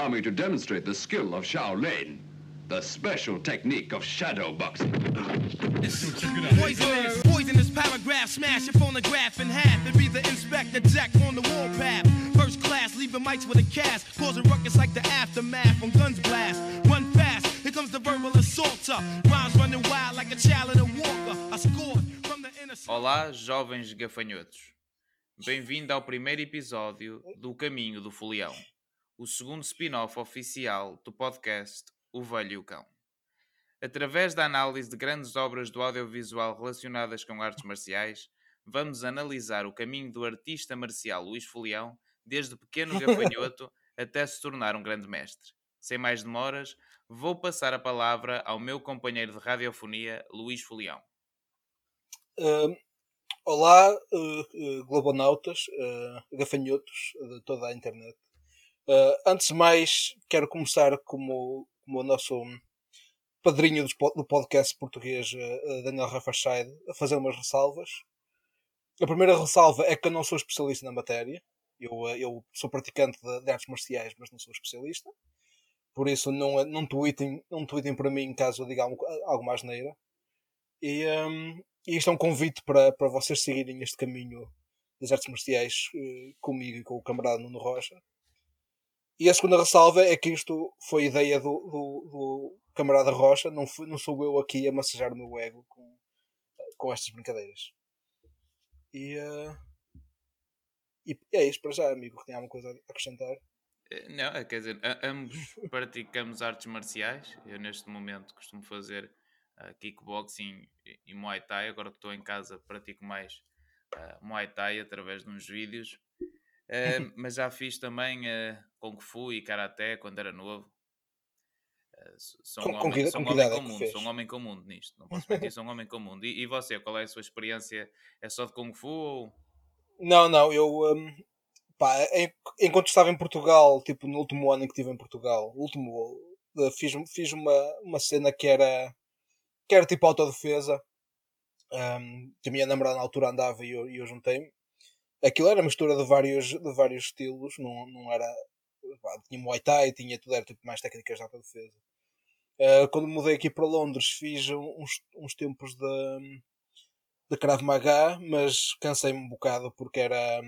Allow me to demonstrate the skill of Shaolin, the special technique of shadow boxing. Poisonous, poisonous paragraph, smash your phonograph in half and be the inspector jack on the warpath. First class, leaving mics with a cast, causing ruckus like the aftermath when guns blast. Run fast, here comes the verbal assaulter. Rhymes running wild like a child in a walker. I scored from the inner. Olá, jovens gafanhotos. Bem-vindo ao primeiro episódio do Caminho do Folião, o segundo spin-off oficial do podcast O Velho e o Cão. Através da análise de grandes obras do audiovisual relacionadas com artes marciais, vamos analisar o caminho do artista marcial Luís Folião, desde pequeno gafanhoto até se tornar um grande mestre. Sem mais demoras, vou passar a palavra ao meu companheiro de radiofonia, Luís Folião. Uh, olá, uh, uh, globonautas, uh, gafanhotos de toda a internet. Uh, antes de mais, quero começar como, como o nosso padrinho do, podcast português, uh, Daniel Raffarside, a fazer umas ressalvas. A primeira ressalva é que eu não sou especialista na matéria. Eu, eu sou praticante de, de artes marciais, mas não sou especialista. Por isso, não, não, tweetem, não tweetem para mim caso eu diga algo, algo mais neira. E, um, e isto é um convite para, para vocês seguirem este caminho das artes marciais uh, comigo e com o camarada Nuno Rocha. E a segunda ressalva é que isto foi ideia do, do, do camarada Rocha, não, fui, não sou eu aqui a massajar o meu ego com, com estas brincadeiras. E, uh, e é isto para já, amigo. Tem alguma coisa a acrescentar? Não, quer dizer, ambos praticamos artes marciais. Eu, neste momento, costumo fazer uh, kickboxing e Muay Thai. Agora que estou em casa, pratico mais uh, Muay Thai através de uns vídeos. Uh, mas já fiz também Kung Fu e Karaté quando era novo. sou um, com, homem, com, sou um com homem comum, sou um homem comum nisto. Não posso mentir, sou um homem comum. E, e, você, qual é a sua experiência? É só de Kung Fu ou... Não, não, eu... Um, pá, enquanto estava em Portugal, tipo, no último ano em que estive em Portugal, último, fiz, fiz uma, uma cena que era que era tipo autodefesa. Um, que a minha namorada na altura andava e eu, eu juntei-me. Aquilo era mistura de vários, de vários estilos, não, não era. Tinha Muay Thai, tinha tudo, era tipo mais técnicas de autodefesa. Uh, quando mudei aqui para Londres, fiz uns, uns tempos de, de Krav Maga, mas cansei-me um bocado porque era.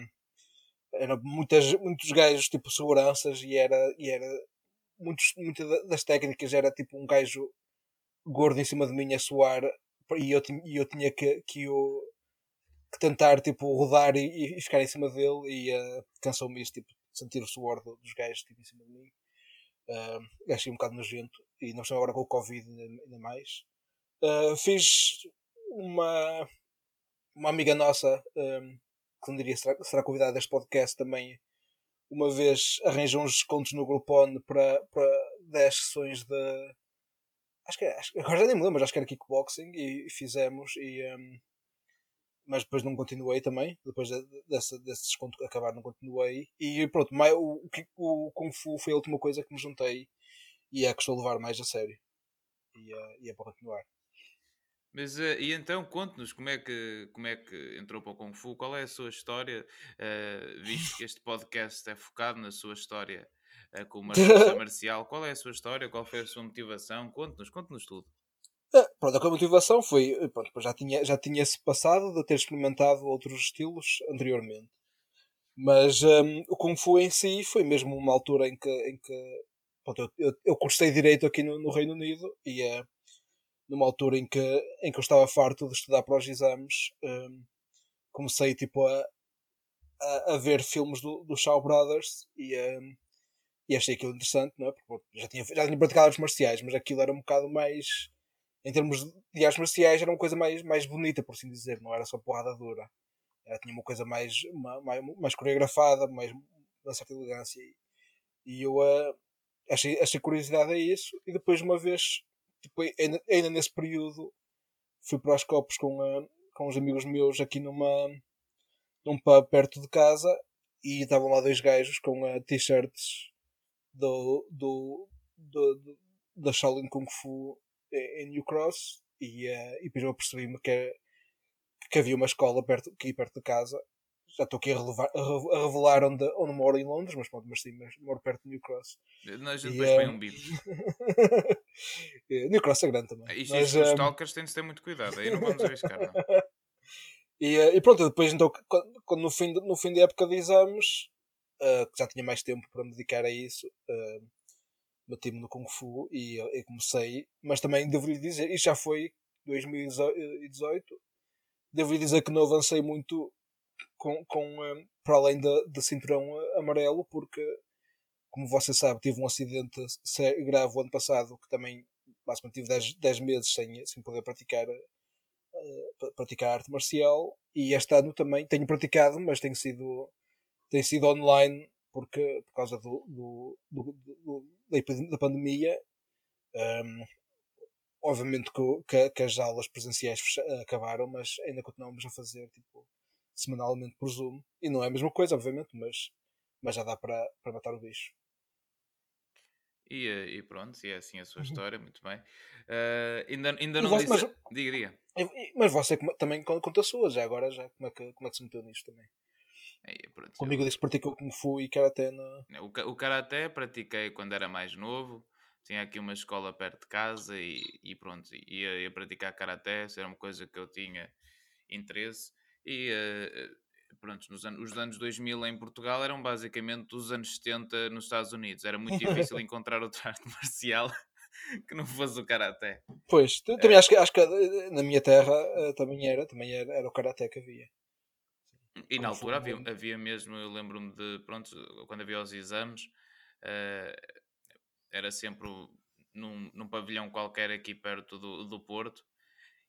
Era muitas, muitos gajos tipo seguranças e era, e era muitos, muitas das técnicas era tipo um gajo gordo em cima de mim a suar e eu, e eu tinha que, que, eu, tentar tipo, rodar e, e, ficar em cima dele e uh, cansou-me isso, tipo, sentir o suor dos gajos tipo, em cima de mim. Uh, achei um bocado nojento e não estou agora com o Covid ainda mais. Uh, fiz uma, uma amiga nossa um, que não diria será, será convidada deste podcast também uma vez arranjou uns descontos no Groupon para, para 10 sessões de acho que, acho, agora já nem me lembro, mas acho que era kickboxing e, fizemos e um, mas depois não continuei também depois de, desse, desconto acabar não continuei. E pronto, o, o, o Kung Fu foi a última coisa que me juntei e é que estou a levar mais a sério. E, uh, e é para continuar. Mas uh, e então conte-nos como é que como é que entrou para o Kung Fu, qual é a sua história, uh, visto que este podcast é focado na sua história uh, como artista marcial, qual é a sua história, qual foi a sua motivação? Conte-nos, conte-nos tudo. É, pronto, a motivação foi, pronto, já tinha já tinha se passado de ter experimentado outros estilos anteriormente. Mas um, o Kung Fu em si foi mesmo uma altura em que, em que pronto, eu, eu, eu cursei direito aqui no, no Reino Unido e é numa altura em que, em que eu estava farto de estudar para os exames, um, comecei tipo a, a, a, ver filmes do, do Shaw Brothers e, um, e achei aquilo interessante, não é? Porque já tinha, já tinha praticado artes marciais, mas aquilo era um bocado mais, em termos de artes marciais, era uma coisa mais, mais bonita, por assim dizer, não era só porrada dura. Era, tinha uma coisa mais, mais, mais coreografada, mais uma certa elegância. E, e eu uh, achei, achei curiosidade a isso, e depois, uma vez tipo, ainda, ainda nesse período fui para os copos com, uh, com uns amigos meus aqui numa num pub perto de casa e estavam lá dois gajos com uh, t-shirts do, do, do, do, da Shaolin Kung Fu em New Cross e, uh, e depois eu percebi-me que, que havia uma escola perto, aqui perto de casa já estou aqui a, relevar, a, revelar onde, onde moro em Londres, mas pronto, mas sim, mas moro perto de New Cross. Gente depois põe um bip. New Cross é grande também. Isto, mas, os um... stalkers têm de ter muito cuidado, aí não vamos arriscar. Não. e, e pronto, depois então, quando, no, fim de, no fim da época de exames, uh, que já tinha mais tempo para me dedicar a isso, uh, meti-me no Kung Fu e, comecei, mas também devo-lhe dizer, isto já foi 2018, devo-lhe dizer que não avancei muito com, com um, para além de, cinturão amarelo, porque, como você sabe, tive um acidente grave o ano passado que também basicamente tive 10, 10 meses sem, sem poder praticar, uh, praticar arte marcial e este ano também tenho praticado, mas tem sido, tem sido online porque, por causa do, do, do, do da pandemia. Um, obviamente que, que, as aulas presenciais acabaram, mas ainda continuamos a fazer tipo, semanalmente por Zoom. E não é a mesma coisa, obviamente, mas, mas já dá para, para matar o bicho. E, eh, e pronto, e é assim a sua uhum. história, muito bem. Uh, ainda, ainda não você, disse... Mas, diga, diga. Mas você também conta a sua, já agora, já, como, é que, como é que se meteu nisto também? É, pronto, Comigo eu... disse que praticou Kung Fu e Karaté na... O, o Karaté pratiquei quando era mais novo, tinha aqui uma escola perto de casa e, e pronto, ia, ia praticar Karaté, isso era uma coisa que eu tinha interesse e uh, pronto, nos anos, os anos 2000 em Portugal eram basicamente os anos 70 nos Estados Unidos. Era muito difícil encontrar outra arte marcial que não fosse o Karaté. Pois, também é. acho, que, acho que na minha terra também era, também era, era o Karaté que havia. E na altura havia, havia mesmo, eu lembro-me de, pronto, quando havia os exames, uh, era sempre num, num pavilhão qualquer aqui perto do, do Porto,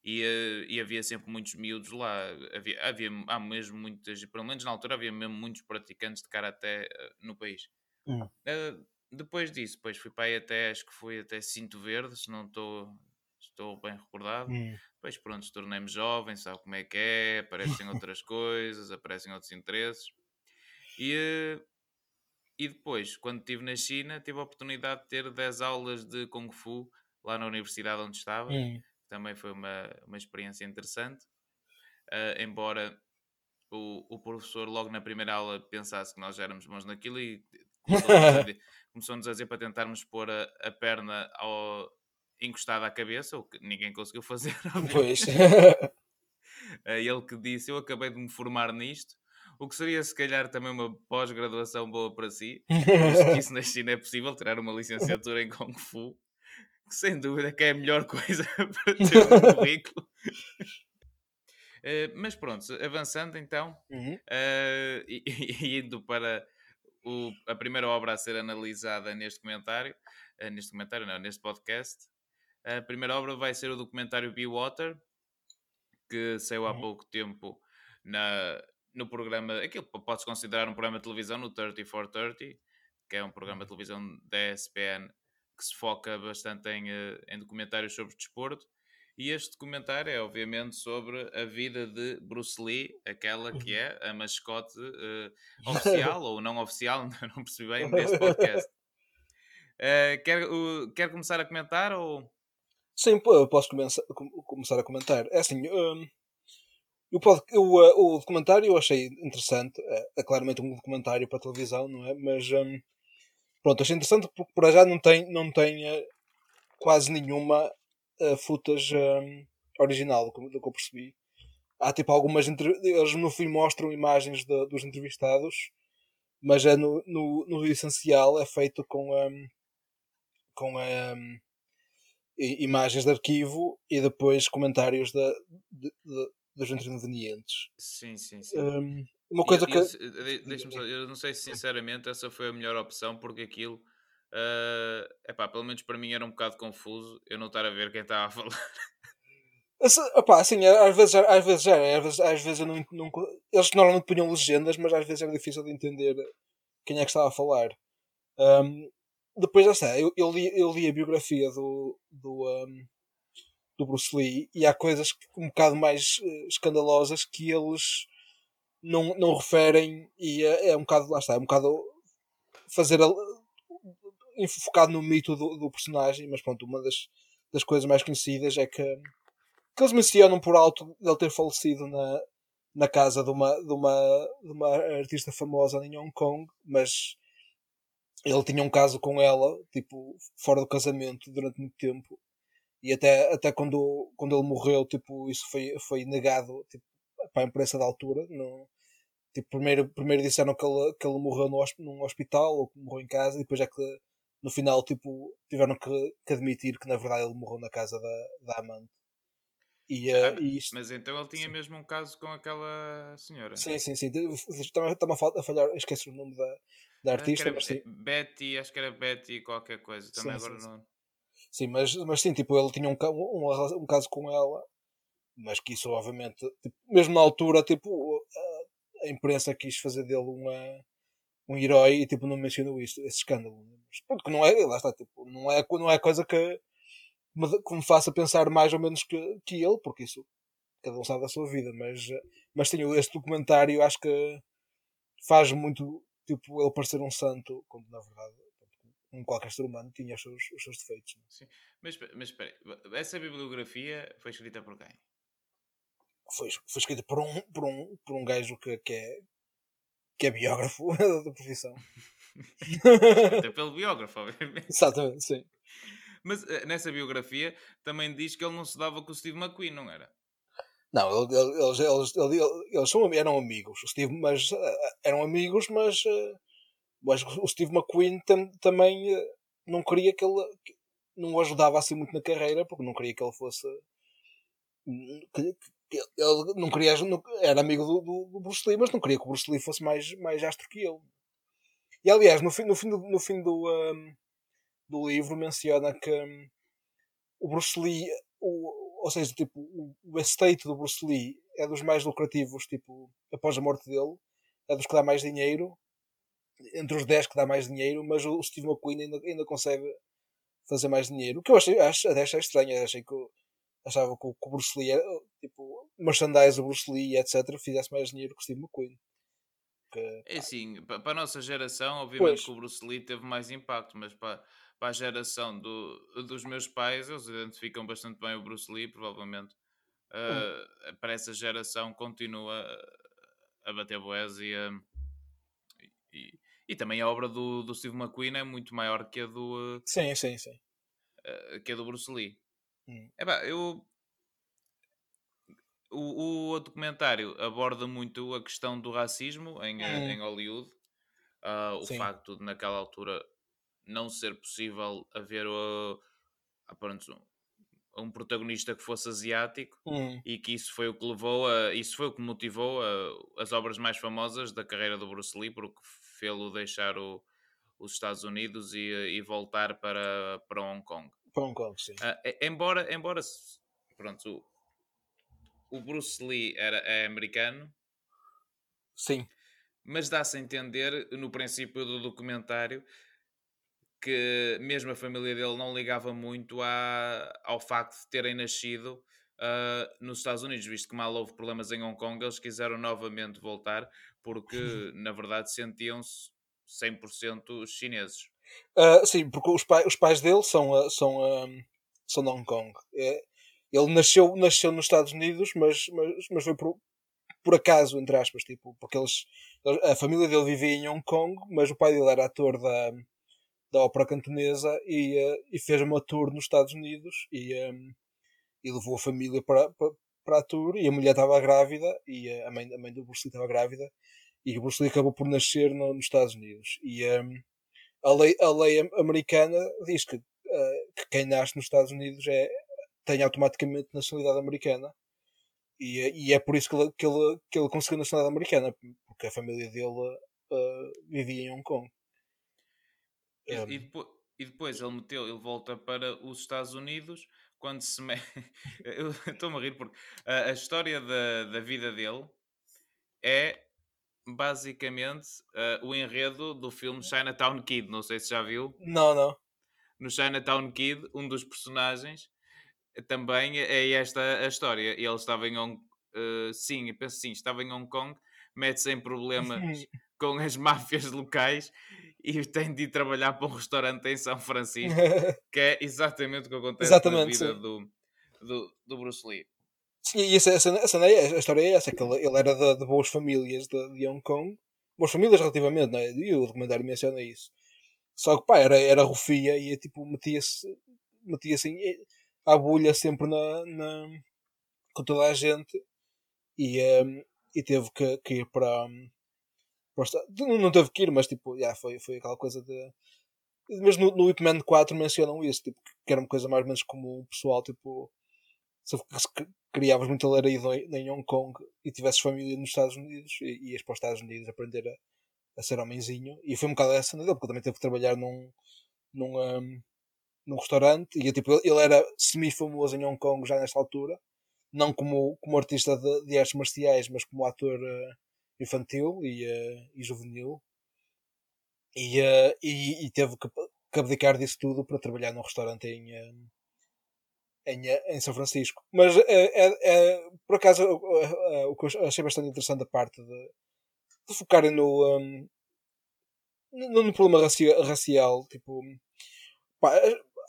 e, uh, e, havia sempre muitos miúdos lá. Havia, havia há mesmo muitas, pelo menos na altura, havia mesmo muitos praticantes de karaté uh, no país. Uhum. Uh, depois disso, depois fui para aí até, acho que foi até Cinto Verde, se não estou, estou bem recordado. Uhum. Depois, pronto, tornei-me jovem, sabe como é que é, aparecem outras coisas, aparecem outros interesses. E, e depois, quando estive na China, tive a oportunidade de ter 10 aulas de Kung Fu lá na universidade onde estava. Uhum também foi uma, uma experiência interessante. Uh, embora o, o professor, logo na primeira aula, pensasse que nós éramos bons naquilo e começou-nos a dizer para tentarmos pôr a, a perna ao, encostada à cabeça, o que ninguém conseguiu fazer. Pois. Ele que disse: Eu acabei de me formar nisto, o que seria se calhar também uma pós-graduação boa para si, visto que isso na China é possível, tirar uma licenciatura em Kung Fu sem dúvida que é a melhor coisa para ter um currículo. Uh, mas pronto, avançando então uhum. uh, e, e, indo para o, a primeira obra a ser analisada neste comentário, uh, neste comentário não, neste podcast, a primeira obra vai ser o documentário Be Water, que saiu há uhum. pouco tempo na, no programa, aquilo pode-se considerar um programa de televisão no 30 for 30, que é um programa de uhum. televisão da ESPN que se foca bastante em, eh, em documentários sobre desporto. E este documentário é, obviamente, sobre a vida de Bruce Lee, aquela que uhum. é a mascote uh, oficial ou não oficial, não percebi bem, deste podcast. Uh, quer, uh, quer começar a comentar ou... Sim, posso começar, começar a comentar. É assim, um, eu eu, uh, o documentário eu achei interessante. É, é, claramente um documentário para televisão, não é? Mas um, Pronto, achei interessante porque por já não tem, não tem uh, quase nenhuma uh, footage um, original, do que eu percebi. Há tipo algumas. Eles no fim mostram imagens de, dos entrevistados, mas é no, no, no essencial é feito com, um, com um, imagens de arquivo e depois comentários de, de, de dos intervenientes. Sim, sim, sim. Um, uma coisa que. Deixa-me só, eu não sei se sinceramente essa foi a melhor opção, porque aquilo. Uh, epá, pelo menos para mim era um bocado confuso eu não estar a ver quem estava a falar. Opa, assim, às vezes, às vezes era, às vezes, às vezes eu não, não, Eles normalmente punham legendas, mas às vezes era difícil de entender quem é que estava a falar. Um, depois, está, eu, eu, li, eu li a biografia do, do, um, do Bruce Lee e há coisas um bocado mais uh, escandalosas que eles não, não referem e é, é, um bocado, lá está, é um bocado fazer a, focado no mito do, do, personagem, mas pronto, uma das, das coisas mais conhecidas é que, que eles mencionam por alto ele ter falecido na, na casa de uma, de uma, de uma artista famosa em Hong Kong, mas ele tinha um caso com ela, tipo, fora do casamento durante muito tempo. E até, até quando, quando ele morreu, tipo, isso foi, foi negado tipo, para a imprensa da altura. No, tipo, primeiro, primeiro disseram que ele, que ele morreu no, num hospital ou que morreu em casa, e depois é que no final tipo, tiveram que, que admitir que na verdade ele morreu na casa da, da amante. E, uh, Ah, e isto, Mas então ele tinha Sim. mesmo um caso com aquela senhora. sim, sim, sim. Está-me a fal- a falhar, esqueci o nome da, da Acho artista, era mas sim. Betty, acho que era Betty qualquer coisa. Também Sim, agora sim, não. Sim, mas, mas sim, tipo, ele tinha um, um, um caso com ela, mas que isso, obviamente, tipo, mesmo na altura, tipo, a, a imprensa quis fazer dele uma, um herói e, tipo, não mencionou isto, esse escândalo. Mas, pronto, que não é, lá está, tipo, não é, não é coisa que me, que me faça pensar mais ou menos que, que ele, porque isso, cada um sabe da sua vida, mas, mas sim, este documentário acho que faz muito, tipo, ele parecer um santo, quando na verdade, como qualquer ser humano, tinha os seus, os seus defeitos. Sim. Mas, mas espera aí, essa bibliografia foi escrita por quem? foi, foi escrito por um, por um, por um gajo que, que, é, que é biógrafo da profissão. Até pelo biógrafo, obviamente. Exatamente, sim. Mas eh, nessa biografia também diz que ele não se dava com o Steve McQueen, não era? Não, ele- ele- eles, eles, eles, eles são, eram amigos. O Steve, mas, eh, eram amigos, mas, eh, mas o Steve McQueen tam, também eh, não queria que ele. não o ajudava assim muito na carreira, porque não queria que ele fosse. que- que ele não queria, não- era amigo do, do, do Bruce Lee, mas não queria que o Bruce Lee fosse mais, mais astro que ele. E aliás, no fim, no fim, do, no fim do, ahm, do livro menciona que hum, o Bruce Lee, ou seja, tipo, o, estate do Bruce Lee é dos mais lucrativos, tipo, após a morte dele, é dos que dá mais dinheiro, entre os 10 que dá mais dinheiro, mas o Steve McQueen ainda, ainda consegue fazer mais dinheiro. O que eu achei, acho, até achei estranho, achei que achava que o, que o Bruce Lee, era, tipo, merchandise do Bruce Lee, etc., fizesse mais dinheiro que o Steve McQueen. Que, É assim, pa- para a nossa geração, obviamente Pois. que o Bruce Lee teve mais impacto, mas para, para a geração do, dos meus pais, eles identificam bastante bem o Bruce Lee, provavelmente. Ah, para essa geração continua a- a bater boés e, a- e, e também a obra do, do Steve McQueen é muito maior que a do, sim, sim, sim. ah, que a do Bruce Lee. Hum. Epá, eu... O, o documentário aborda muito a questão do racismo em, eh, Hum. em Hollywood. Ah, o Sim. facto de naquela altura não ser possível haver uh, ah, pronto, um protagonista que fosse asiático Hum, e que isso foi o que levou a, isso foi o que motivou a- as obras mais famosas da carreira do Bruce Lee porque fê-lo deixar o- os Estados Unidos e, e voltar para, para Hong Kong. para Hong Kong, sim. Ah, embora, embora pronto, o, o Bruce Lee era, é americano, Sim. mas dá-se a entender no princípio do documentário que mesmo a família dele não ligava muito à, ao facto de terem nascido ah, nos Estados Unidos, visto que mal houve problemas em Hong Kong, eles quiseram novamente voltar porque na verdade sentiam-se 100% chineses. Ah, sim, porque os, pai, os pais dele são, ah, são, são de Hong Kong. É, ele nasceu, nasceu nos Estados Unidos, mas, mas, mas foi por, por acaso, entre aspas, tipo, porque eles, a família dele vivia em Hong Kong, mas o pai dele era ator da, da ópera cantonesa e, ah, e fez uma tour nos Estados Unidos e, ah, e levou a família para, para, para a tour e a mulher estava grávida e ah, a mãe, a mãe do Bruce Lee estava grávida e o Bruce Lee acabou por nascer no- nos Estados Unidos. E, ah, a lei, a lei am- americana diz que, eh, que quem nasce nos Estados Unidos é, tem automaticamente nacionalidade americana. E, é- e é por isso que ele, que, ele, que ele conseguiu nacionalidade americana, porque a família dele eh, vivia em Hong Kong. E, Um, e depo- e depois ele meteu, ele volta para os Estados Unidos quando se me... eu estou-me a rir porque a, a história da, da vida dele é basicamente ah, o enredo do filme Chinatown Kid, não sei se já viu. Não, não. No Chinatown Kid, um dos personagens também é esta a história. Ele estava em Hong ah, sim, eu penso sim, estava em Hong Kong, mete-se em problemas com as máfias locais e tem de ir trabalhar para um restaurante em São Francisco, que é exatamente o que acontece Exatamente, na vida do, do, do Bruce Lee. Sim, e essa, essa, essa, a história é essa, que ele, ele era de, de, boas famílias de, de Hong Kong, boas famílias relativamente, não é? E o documentário menciona isso. Só que pá, era, era rufia e tipo, metia-se metia assim à bolha sempre na, na, com toda a gente e, um, e teve que, que ir para, para não, teve que ir, mas tipo, yeah, foi, foi aquela coisa de mesmo no, no Ip Man 4 mencionam isso, tipo, que era uma coisa mais ou menos comum o pessoal, tipo, se criavas muita laraída em Hong Kong e tivesses família nos Estados Unidos e ias para os Estados Unidos aprender a, a ser homenzinho e foi um bocado essa dele, porque também teve que trabalhar num, num, um, num restaurante e tipo, ele era semi-famoso em Hong Kong já nesta altura, não como, como artista de, de artes marciais, mas como ator uh, infantil e, uh, e juvenil e, uh, e, e, teve que, que, abdicar disso tudo para trabalhar num restaurante em, em, em São Francisco. Mas é, por acaso o que eu achei bastante interessante a parte de, de focarem no, um, no, problema racial, racial tipo pá,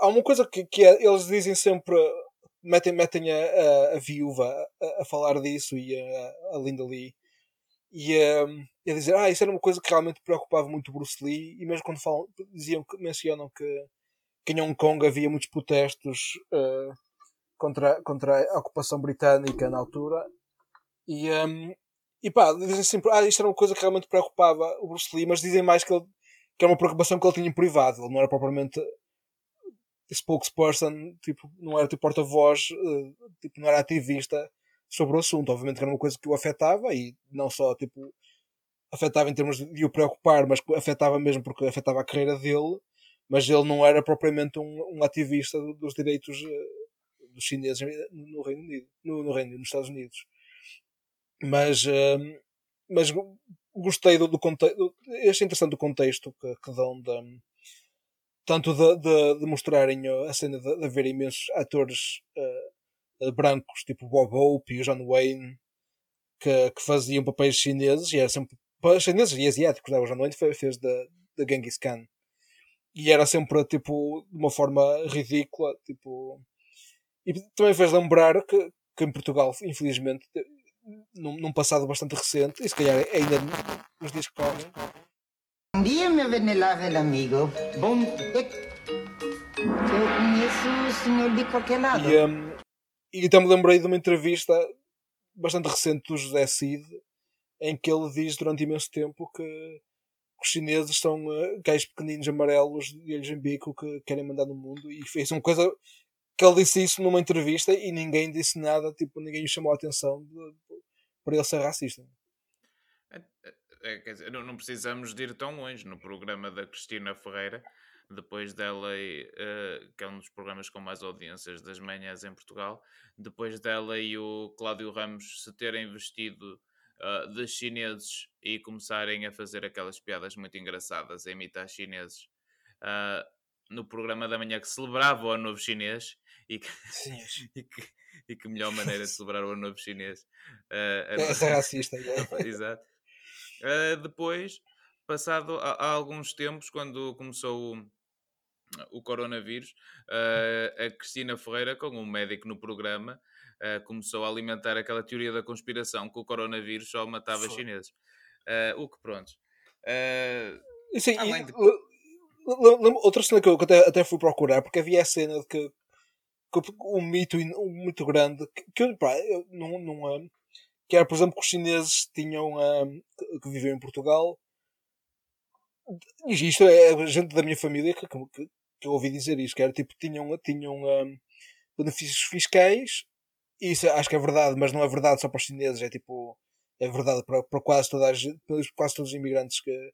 há uma coisa que, que é, eles dizem sempre metem, metem a, a, a viúva a, a, falar disso e a, a Linda Lee e um, a dizer ah, isso era uma coisa que realmente preocupava muito Bruce Lee e mesmo quando falam, diziam mencionam que, que em Hong Kong havia muitos protestos uh, contra, contra a ocupação britânica na altura. E, um, e pá, dizem sempre ah, isto era uma coisa que realmente preocupava o Bruce Lee, mas dizem mais que, ele, que era uma preocupação que ele tinha em privado, ele não era propriamente spokesperson, tipo, não era tipo porta-voz, uh, tipo, não era ativista sobre o assunto. Obviamente que era uma coisa que o afetava e não só tipo afetava em termos de o preocupar, mas afetava mesmo porque afetava a carreira dele, mas ele não era propriamente um, um ativista dos direitos uh, dos chineses no Reino Unido, no, no Reino nos Estados Unidos. Mas, uh, mas gostei do, do contexto, achei interessante o contexto que, que dão da, tanto de, de, de, mostrarem a cena de, de haver imensos atores uh, brancos, tipo Bob Hope e o John Wayne, que, que faziam papéis chineses, e era sempre chineses e asiáticos, né? o John Wayne fez da Genghis Khan. E era sempre, tipo, de uma forma ridícula, tipo... E também fez lembrar que, que em Portugal, infelizmente, num, num passado bastante recente, e se calhar ainda nos dias que correm, Bom dia, meu venerável amigo. Bom dia. Eu conheço o senhor de qualquer lado. E, um, e então me lembrei de uma entrevista bastante recente do José Cid, em que ele diz durante imenso tempo que os chineses são uh, gajos pequeninos amarelos de olhos em bico que querem mandar no mundo e fez uma coisa que ele disse isso numa entrevista e ninguém disse nada, tipo, ninguém chamou a atenção para ele ser racista. É, é, é, quer dizer, não, precisamos de ir tão longe. No programa da Cristina Ferreira, depois dela, uh, que é um dos programas com mais audiências das manhãs em Portugal, depois dela e o Cláudio Ramos se terem vestido uh, de chineses e começarem a fazer aquelas piadas muito engraçadas, a imitar chineses. Uh, no programa da manhã que celebrava o Ano Novo Chinês e que, e que, e que melhor maneira de celebrar o Ano Novo Chinês. Uh, é, racista. É. Exato. Uh, depois, passado há, alguns tempos, quando começou o, o coronavírus, uh, a Cristina Ferreira, com um médico no programa, uh, começou a alimentar aquela teoria da conspiração que o coronavírus só matava Foi. chineses. o que pronto. Sim, além de... Outra cena que eu até, até fui procurar, porque havia a cena de que, que um mito mito grande que, que pá, eu não, não, que era, por exemplo, que os chineses tinham um, que viviam em Portugal. E isto é gente da minha família que, que, que eu ouvi dizer isto, que era tipo, tinham, tinham um, benefícios fiscais. Isso acho que é verdade, mas não é verdade só para os chineses, é tipo, é verdade para, para quase, toda a, quase todos os imigrantes que,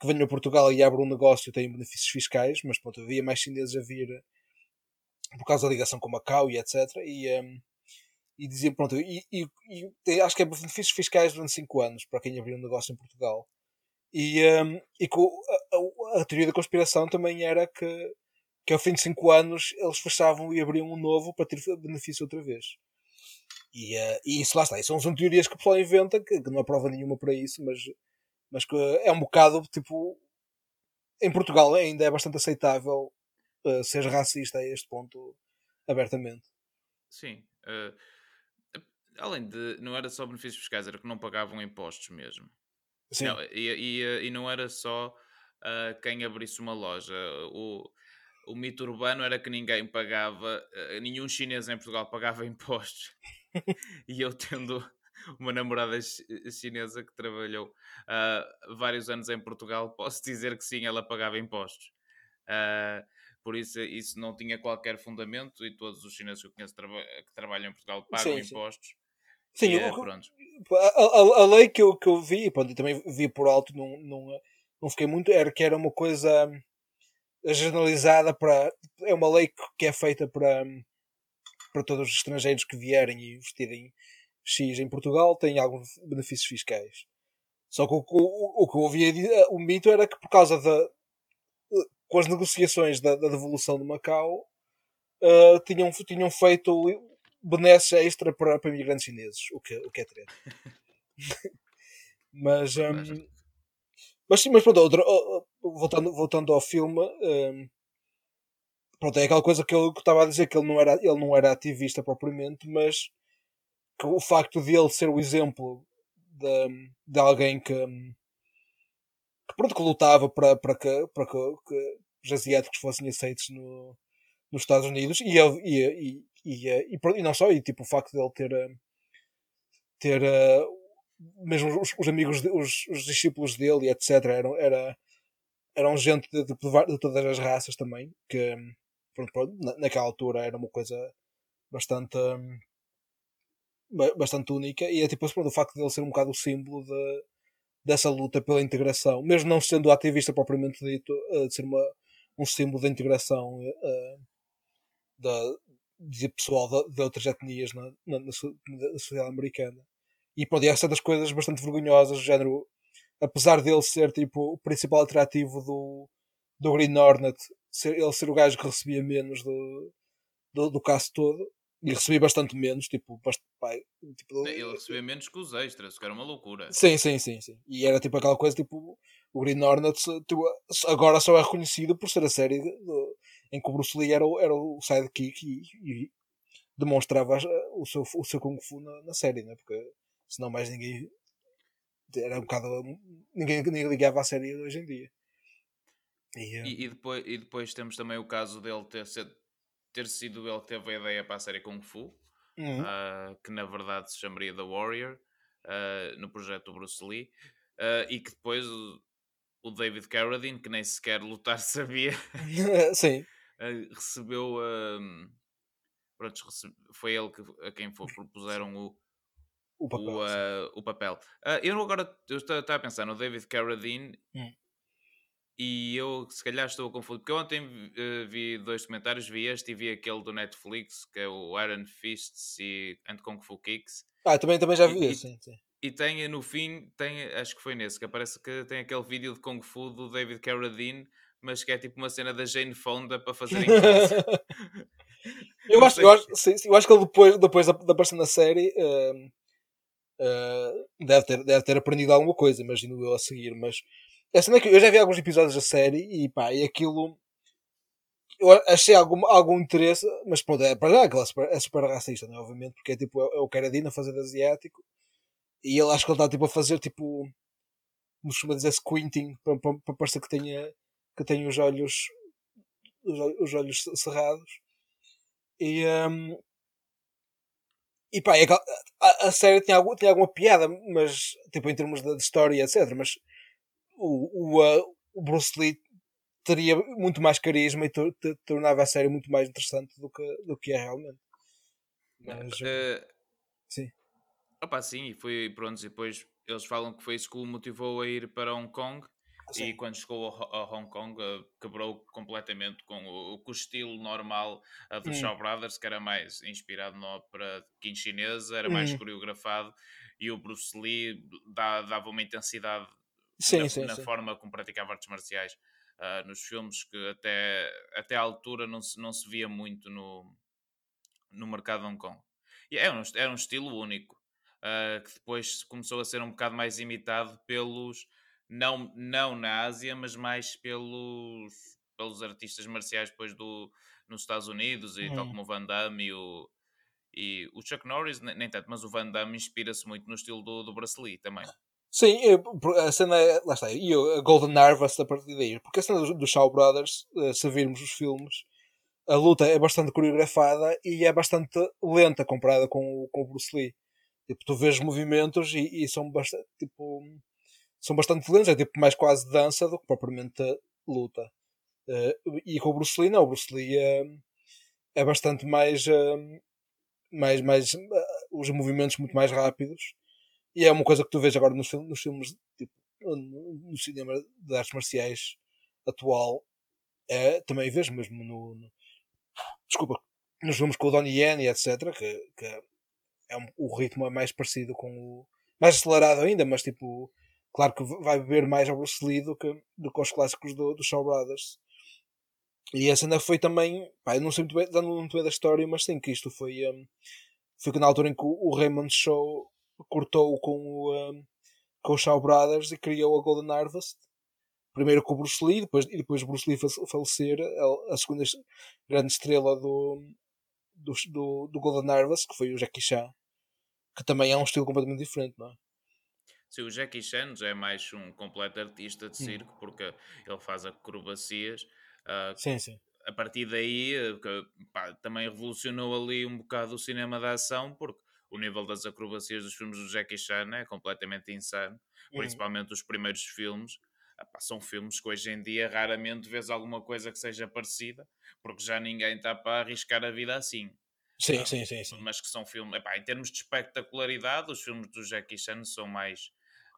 que venham a Portugal e abrem um negócio têm benefícios fiscais, mas pronto, havia mais chineses a vir por causa da ligação com Macau e etc. E, um, e dizia, pronto, e, e, e, acho que é benefícios fiscais durante 5 anos para quem abriu um negócio em Portugal. E, um, e com a, a, a, teoria da conspiração também era que, que ao fim de 5 anos eles fechavam e abriam um novo para ter benefício outra vez. E, uh, e isso lá está, isso são, teorias que o pessoal inventa, que, que, não há prova nenhuma para isso, mas, mas que é um bocado tipo. Em Portugal ainda é bastante aceitável uh, ser racista a este ponto abertamente. Sim. Uh além de. Não era só benefícios fiscais, era que não pagavam impostos mesmo. Sim. Não, e, e, e não era só uh, quem abrisse uma loja. O, o mito urbano era que ninguém pagava, uh, nenhum chinês em Portugal pagava impostos. e eu tendo uma namorada chinesa que trabalhou uh, vários anos em Portugal, posso dizer que sim, ela pagava impostos. Uh, por isso, isso não tinha qualquer fundamento e todos os chineses que eu conheço traba que trabalham em Portugal pagam sim, impostos. Sim, e, eu, pronto. A, a, a, lei que eu, que eu vi, pronto, também vi por alto, não, não, não fiquei muito, era que era uma coisa generalizada para. É uma lei que é feita para, para todos os estrangeiros que vierem e vestirem X em Portugal têm alguns benefícios fiscais. Só que o, o, o que eu ouvia, o mito era que por causa da. com as negociações da, da devolução de Macau, uh, tinham, tinham feito benesses extra para, para imigrantes chineses, o que, o que é treta. mas, um, mas sim, mas pronto, outro, voltando, voltando ao filme, um, pronto, é aquela coisa que eu estava a dizer que ele não, era, ele não era ativista propriamente, mas que o facto de ele ser o exemplo de, de alguém que, que, pronto, que lutava para, para, que, para que, que os asiáticos fossem aceitos no, nos Estados Unidos e, e, e, e, e, e, não só, e tipo o facto de ele ter, eh, ter eh, mesmo os, os amigos, os, os, discípulos dele etc. eram, era, eram gente de, de, de todas as raças também, que pronto, naquela altura era uma coisa bastante bastante única e é tipo pronto, o facto de ele ser um bocado o símbolo de, dessa luta pela integração, mesmo não sendo ativista propriamente dito, uh, de ser uma, um símbolo da integração uh, da, de pessoal de, de outras etnias na, na, na, sociedade americana. E pode há certas coisas bastante vergonhosas, do género, apesar dele ser tipo o principal atrativo do, do Green Hornet, ser, ele ser o gajo que recebia menos do, do, do caso todo, e recebi bastante menos, tipo, bast... Pai, tipo ele recebia menos que os extras, que era uma loucura. Sim, sim, sim, sim. E era tipo aquela coisa, tipo, o Green Hornet tipo, agora só é reconhecido por ser a série de, de, em que o Bruce Lee era o, era o sidekick e, e demonstrava o seu, o seu Kung Fu na, na série, né? porque senão mais ninguém era um bocado ninguém, ninguém ligava à série hoje em dia. E, e, e, depois, e depois temos também o caso dele ter sido ter sido ele que teve a ideia para a série Kung Fu, uhum. uh, que na verdade se chamaria The Warrior, uh, no projeto do Bruce Lee, uh, e que depois o, o, David Carradine, que nem sequer lutar sabia, Sim. recebeu. pronto, recebe, foi ele que, a quem foi, propuseram o, o papel. O, o papel. eu agora eu estava a pensar no David Carradine. Hum e eu se calhar estou a confundir, porque ontem uh, vi dois documentários, vi este e vi aquele do Netflix, que é o Iron Fists e And Kung Fu Kicks. Ah, também, também já vi e, sim, sim. E tem no fim, tem, acho que foi nesse, que aparece que tem aquele vídeo de Kung Fu do David Carradine, mas que é tipo uma cena da Jane Fonda para fazer em casa. eu, acho, eu, acho, sim, eu acho que ele depois, depois de aparecer na série uh, uh, deve, ter, deve ter aprendido alguma coisa, imagino eu a seguir, mas é que eu já vi alguns episódios da série e pá, e aquilo eu achei algum, algum interesse, mas pronto, é para já aquela super, é super racista, não é? Obviamente, porque é tipo, é, é o Caradina fazer asiático e ele acho que ele está tipo a fazer tipo, como costuma dizer, squinting para, para, para parecer que tenha, que tenha os olhos os, os olhos cerrados e um, e pá, é a, a, série tinha, algum, tinha alguma piada, mas tipo em termos de, de história, etc. Mas o, o, uh, o Bruce Lee teria muito mais carisma e tornava a série muito mais interessante do que, do que é realmente. Mas, uh, sim. Opa, sim, e foi pronto. E depois eles falam que foi isso que o motivou a ir para Hong Kong. Sim. E quando chegou a, Hong Kong, uh, quebrou completamente com o, com o estilo normal uh, dos hum. Shaw Brothers, que era mais inspirado na ópera de chinesa, era mais hum. coreografado. E o Bruce Lee dava uma intensidade sim, na, sim, na forma como praticava artes marciais uh, nos filmes, que até, até à altura não se, não se via muito no, no mercado de Hong Kong. E era um, era um estilo único, uh, que depois começou a ser um bocado mais imitado pelos, não, não na Ásia, mas mais pelos, pelos artistas marciais depois do, nos Estados Unidos, e hum. tal como o Van Damme e o, E o Chuck Norris, nem, nem tanto, mas o Van Damme inspira-se muito no estilo do, do Bruce Lee também. Sim, eu- a cena é. Lá está. E a Golden Harvest a partir daí. Porque a cena dos do Shaw Brothers, eh, se virmos os filmes, a luta é bastante coreografada e é bastante lenta comparada com, o- com o Bruce Lee. Tipo, tu vês movimentos e, e são bastante. Tipo, são bastante lentos. É tipo mais quase dança do que propriamente luta. Eh, e com o Bruce Lee, não. O Bruce Lee é, é bastante mais. eh, mais, mais eh, os movimentos muito mais rápidos e é uma coisa que tu vês agora nos, fil- nos filmes tipo, no cinema de artes marciais atual é, também vês mesmo no, no- desculpa nos filmes com o Donnie Yen e etc que, que é um- o ritmo é mais parecido com o mais acelerado ainda mas tipo claro que vai beber mais ao Bruce Lee do que, do que aos clássicos do, do Shaw Brothers e a cena foi também pá, eu não sei muito bem, dando muito bem da história mas sim que isto foi hum, foi na altura em que o Raymond Shaw cortou com o, um, com o Shaw Brothers e criou a Golden Harvest. Primeiro com o Bruce Lee, depois, e depois Bruce Lee fa- falecer, a, a segunda grande estrela do, do, do, do Golden Harvest, que foi o Jackie Chan, que também é um estilo completamente diferente, não é? Sim, o Jackie Chan já é mais um completo artista de circo, porque ele faz acrobacias. ah, Sim, sim. a partir daí, eh, pá, também revolucionou ali um bocado o cinema da ação, porque o nível das acrobacias dos filmes do Jackie Chan é completamente insano, Uhum. principalmente os primeiros filmes. Ah, são filmes que hoje em dia raramente vês alguma coisa que seja parecida, porque já ninguém está para arriscar a vida assim. Sim, Ah, sim, sim, sim. Mas que são filmes, epá, em termos de espectacularidade, os filmes do Jackie Chan são mais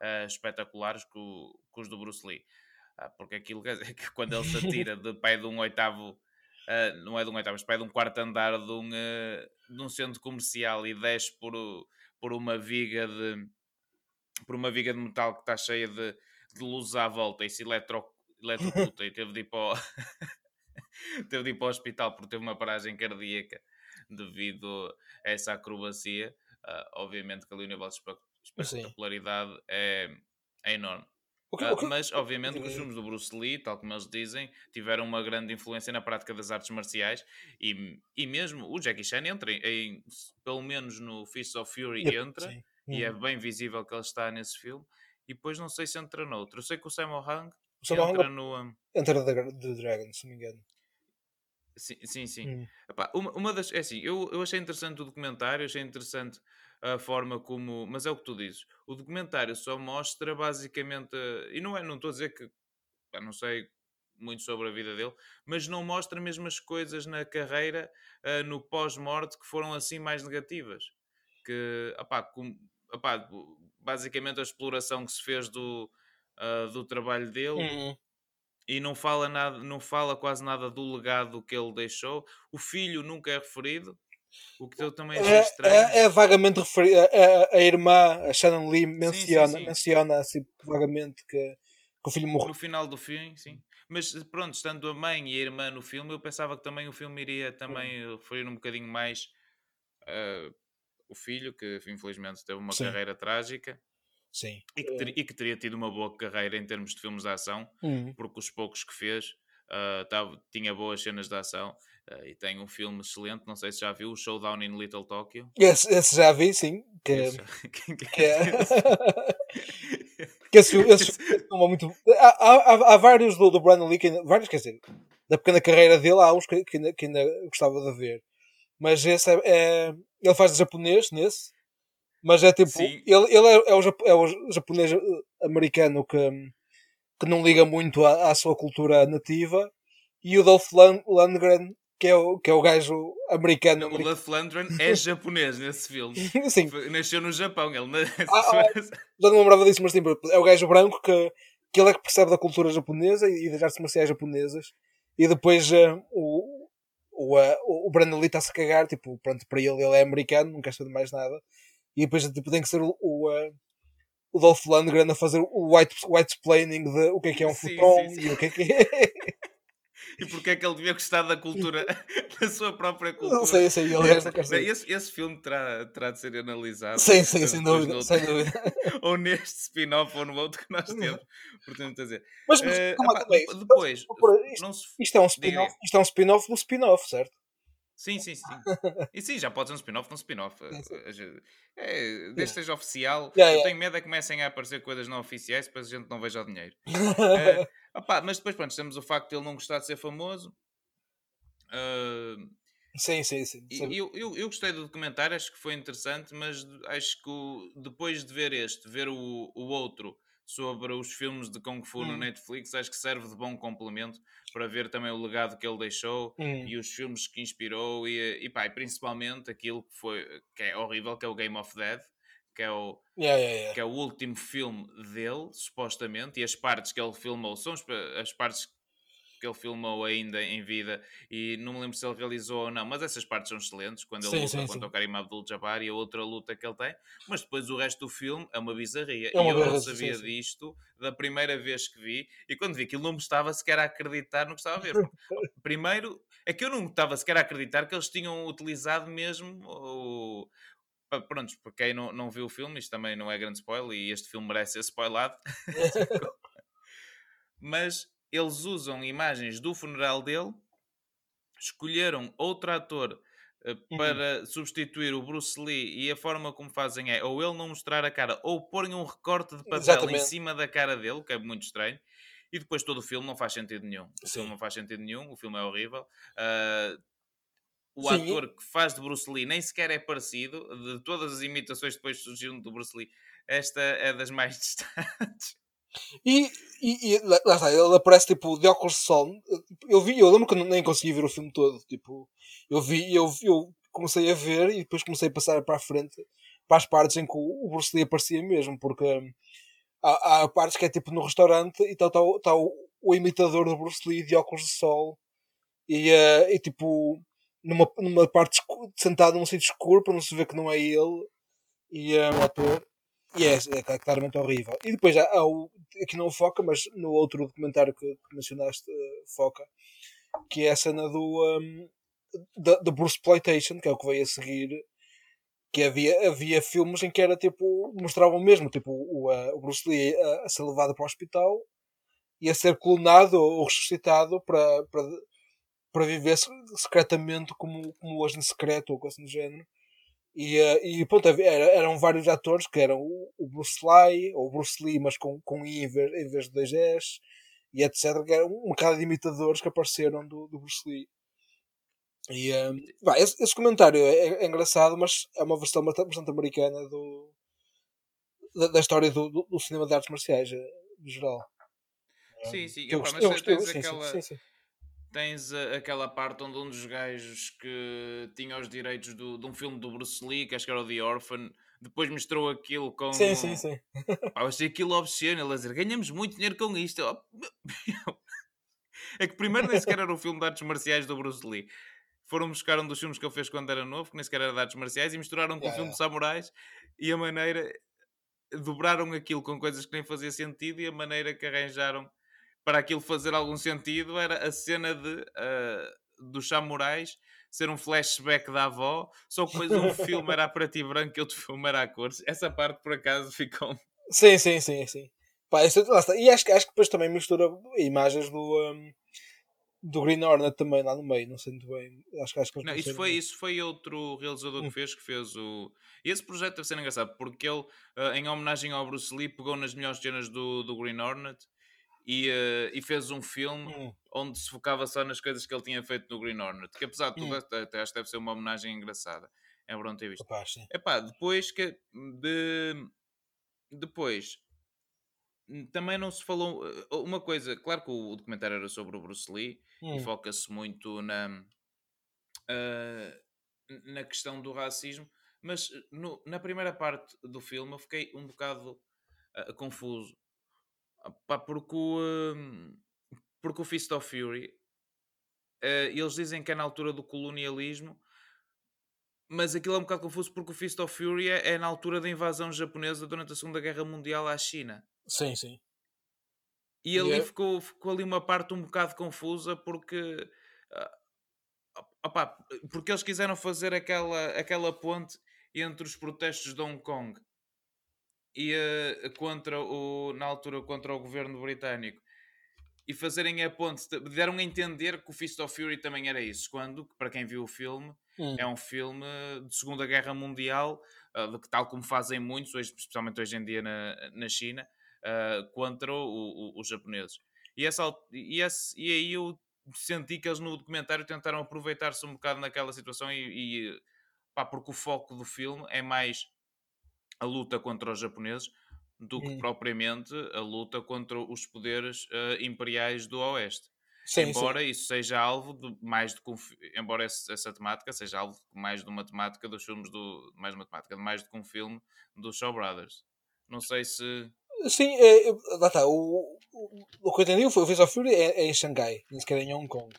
ah, espetaculares que, o- que os do Bruce Lee. Ah, porque aquilo que, é que quando ele se atira de pé de um oitavo, ah, não é de um oitavo, mas pé de um quarto andar de um, ah, de um centro comercial e desce por, por uma viga de por uma viga de metal que está cheia de, de luzes à volta e se eletro, eletrocuta e teve de ir para o, teve de ir para o hospital porque teve uma paragem cardíaca devido a essa acrobacia. Ah, obviamente que ali o nível de espe- espetacularidade é, é enorme. O que- Ah, o que- mas, obviamente, os filmes do Bruce Lee, tal como eles dizem, tiveram uma grande influência na prática das artes marciais e, e mesmo o Jackie Chan entra em, em- pelo menos no Fist of Fury, Yep, entra sim. e é Uhum. bem visível que ele está nesse filme. E depois não sei se entra noutro. Eu sei que o Sammo Hung O Sammo entra Hung no. um, Enter the, the Dragon, se não me engano. Sim, sim. sim. Hum. Epá, uma, uma das. É assim, eu, eu achei interessante o documentário, achei interessante a forma como. Mas é o que tu dizes. O documentário só mostra basicamente. E não é, não estou a dizer que. não sei muito sobre a vida dele, mas não mostra mesmo as coisas na carreira, ah, no pós-morte, que foram assim mais negativas. Que, opá, com, opá, basicamente a exploração que se fez do, ah, do trabalho dele Uhum. e não fala nada, não fala quase nada do legado que ele deixou. O filho nunca é referido, o que eu também achei É, estranho. é, é vagamente referido. A, a, irmã, a Shannon Lee, menciona, sim. menciona assim, vagamente que, que o filho morreu. No final do filme, sim. Mas pronto, estando a mãe e a irmã no filme, eu pensava que também o filme iria também Hum. referir um bocadinho mais ah, o filho, que infelizmente teve uma Sim. carreira trágica Sim. e que, ter- e que teria tido uma boa carreira em termos de filmes de ação. Uhum. porque os poucos que fez ah, tava- tinha boas cenas de ação ah, e tem um filme excelente. Não sei se já viu o Showdown in Little Tokyo. Esse, esse já vi, sim. Que, Esse- que é. que esse, filme- esse filme é muito. Há, há, há- vários do, do Brandon Lee, que ainda- vários, quer dizer, da pequena carreira dele, há uns que, que, ainda, que ainda gostava de ver. Mas esse é, é- Ele faz de japonês nesse. Mas é tipo. Sim. Ele, ele é, é o, é o japonês eh, americano que, que não liga muito à, à sua cultura nativa. E o Dolph Lund- Lundgren, que é o, que é o gajo americano. o Dolph Lundgren é japonês nesse filme. Sim, Nasceu no Japão. Ele na- Ah, já não lembrava disso, mas tipo, é o gajo branco que, que ele é que percebe da cultura japonesa e das artes marciais japonesas. E depois eh, o, o, eh, o Brandon Lee está-se a cagar, tipo, pronto, para ele ele é americano, não quer saber de mais nada. E depois tipo, tem que ser o, o, eh, o Dolph Lundgren a fazer o white, white explaining de o que é que é um Sim, futon sim, sim. e o que é que é. E porque é que ele devia gostar da cultura, da sua própria cultura? Não sei, sei, aliás, não quero Bem, saber. esse, esse filme terá, terá de ser analisado. Sim, sim, depois sem dúvida, outro- sem dúvida. ou neste spin-off ou no outro que nós temos. Portanto, a dizer. Mas, mas epá, calma aí. depois, Por- isto, se isto é um spin-off isto é um spin-off do spin-off, certo? Sim, sim, sim. E sim, já pode ser um spin-off, não spin-off. Sim, sim. É, desde que seja oficial. Yeah, eu yeah. tenho medo é que comecem a aparecer coisas não oficiais, depois a gente não veja o dinheiro. Eh, opá, mas depois, pronto, temos o facto de ele não gostar de ser famoso. Eh, sim, sim, sim. sim. e eu, eu, eu gostei do documentário, acho que foi interessante, mas acho que o- depois de ver este, ver o, o outro sobre os filmes de Kung Fu no Hum. Netflix, acho que serve de bom complemento para ver também o legado que ele deixou Hum. e os filmes que inspirou e, e, pá, e principalmente aquilo que foi que é horrível, que é o Game of Dead, que é o, Yeah, yeah, yeah. que é o último filme dele, supostamente, e as partes que ele filmou são as partes que ele filmou ainda em vida e não me lembro se ele realizou ou não, mas essas partes são excelentes, quando ele Sim, luta sim, contra sim. o Karim Abdul-Jabbar e a outra luta que ele tem, mas depois o resto do filme é uma bizarria, É uma e eu não sabia sim. disto da primeira vez que vi, e quando vi aquilo não me estava sequer a acreditar no que estava a ver, primeiro, é que eu não estava sequer a acreditar que eles tinham utilizado mesmo o... Prontos, para quem não, não viu o filme, isto também não é grande spoiler e este filme merece ser spoilado. Mas eles usam imagens do funeral dele, escolheram outro ator eh, Uhum. para substituir o Bruce Lee e a forma como fazem é ou ele não mostrar a cara ou porem um recorte de papel em Exatamente. cima da cara dele, que é muito estranho. E depois todo o filme não faz sentido nenhum. O Sim. filme não faz sentido nenhum, o filme é horrível. Ah, o Sim, ator que faz de Bruce Lee nem sequer é parecido. De todas as imitações que depois surgiram do Bruce Lee, esta é das mais distantes. E, e, e lá está, ele aparece tipo de óculos de sol. Eu vi, eu lembro que nem consegui ver o filme todo. Tipo, eu vi, eu, eu comecei a ver e depois comecei a passar para a frente para as partes em que o o Bruce Lee aparecia mesmo, porque hum, há, há partes que é tipo no restaurante e está tá, o- tá o, o imitador do Bruce Lee de óculos de sol e, eh, e tipo numa, numa parte sentado num sítio escuro para não se ver que não é ele e é um ator e é, é claramente horrível. E depois há, há o, aqui não foca, mas no outro documentário que, que mencionaste eh, foca, que é a cena do um, da, da Bruce Playtation, que é o que veio a seguir, que havia, havia filmes em que era tipo, mostravam mesmo tipo, o, o Bruce Lee a, a ser levado para o hospital e a ser clonado ou ressuscitado para, para, para viver se- secretamente como, como hoje em secreto ou coisa do género. E, eh, e pronto, era- eram vários atores que eram o, Bruce Lee, ou Bruce Lee, mas com, com I em vez, em vez de dois S, e etc. Que eram um bocado de imitadores que apareceram do, do Bruce Lee. E, eh, pá, esse, esse comentário é, é engraçado, mas é uma versão bastante americana do, da, da história do, do, do cinema de artes marciais, eh, no geral. Sim, sim. Que eu eu sim, aquela, sim, sim. Tens aquela parte onde um dos gajos que tinha os direitos do- de um filme do Bruce Lee, que acho que era o The Orphan, depois mostrou aquilo com. Sim, sim, sim. Pá, eu achei aquilo obsceno, ele a dizer, ganhamos muito dinheiro com isto. "Oh, É que primeiro nem sequer era o filme de artes marciais do Bruce Lee. Foram buscar um dos filmes que ele fez quando era novo, que nem sequer era de artes marciais, e misturaram com o Yeah, filme yeah. de samurais e a maneira. dobraram aquilo com coisas que nem fazia sentido e a maneira que arranjaram para aquilo fazer algum sentido era a cena de, ah, dos samurais ser um flashback da avó, só que depois um filme era a preto e branco e outro filme era a cores. Essa parte por acaso ficou. Sim, sim, sim, sim. Pá, isso, está. E acho, que- acho que depois também mistura imagens do, um, do Green Hornet também lá no meio, não sei muito bem. Acho, que- acho que Não, isso foi, isso foi outro realizador Hum. que fez, que fez o. Esse projeto deve ser engraçado, porque ele, ah, em homenagem ao Bruce Lee, pegou nas melhores cenas do, do Green Hornet e, ah, e fez um filme Hum, onde se focava só nas coisas que ele tinha feito no Green Hornet. Que apesar de tudo, Hum. até, acho que deve ser uma homenagem engraçada. É bom ter visto. capaz, sim. Epá, depois que. De, depois. hum, Também não se falou. eh, Uma coisa, claro que o documentário era sobre o Bruce Lee e Hum, foca-se muito na. ah, na questão do racismo, mas no- na primeira parte do filme eu fiquei um bocado ah, confuso. Pá, porque o. hum, porque o Fist of Fury. eh, eles dizem que é na altura do colonialismo, mas aquilo é um bocado confuso porque o Fist of Fury é, é na altura da invasão japonesa durante a Segunda Guerra Mundial à China. Sim, sim. E ali é- ficou, ficou ali uma parte um bocado confusa porque. ah, opá, porque eles quiseram fazer aquela, aquela ponte entre os protestos de Hong Kong e eh, contra o, na altura contra o governo britânico. e fazerem a ponte, deram a entender que o Fist of Fury também era isso, quando, para quem viu o filme, Hum. é um filme de Segunda Guerra Mundial, uh, que tal como fazem muitos, hoje, especialmente hoje em dia na, na China, uh, contra o, o, os japoneses. E, essa, e, esse, e aí eu senti que eles no documentário tentaram aproveitar-se um bocado naquela situação e, e pá, porque o foco do filme é mais a luta contra os japoneses do que Hum. propriamente a luta contra os poderes uh, imperiais do Oeste. Sim, embora isso seja alvo de mais de embora esse- essa temática seja alvo de mais de uma temática dos filmes do mais de uma temática de mais do que um filme dos Shaw Brothers. Não sei se sim. Sim, é, é- lá está. O, o, o que eu entendi foi o Face of Fury é, é em Xangai, nem sequer em Hong Kong.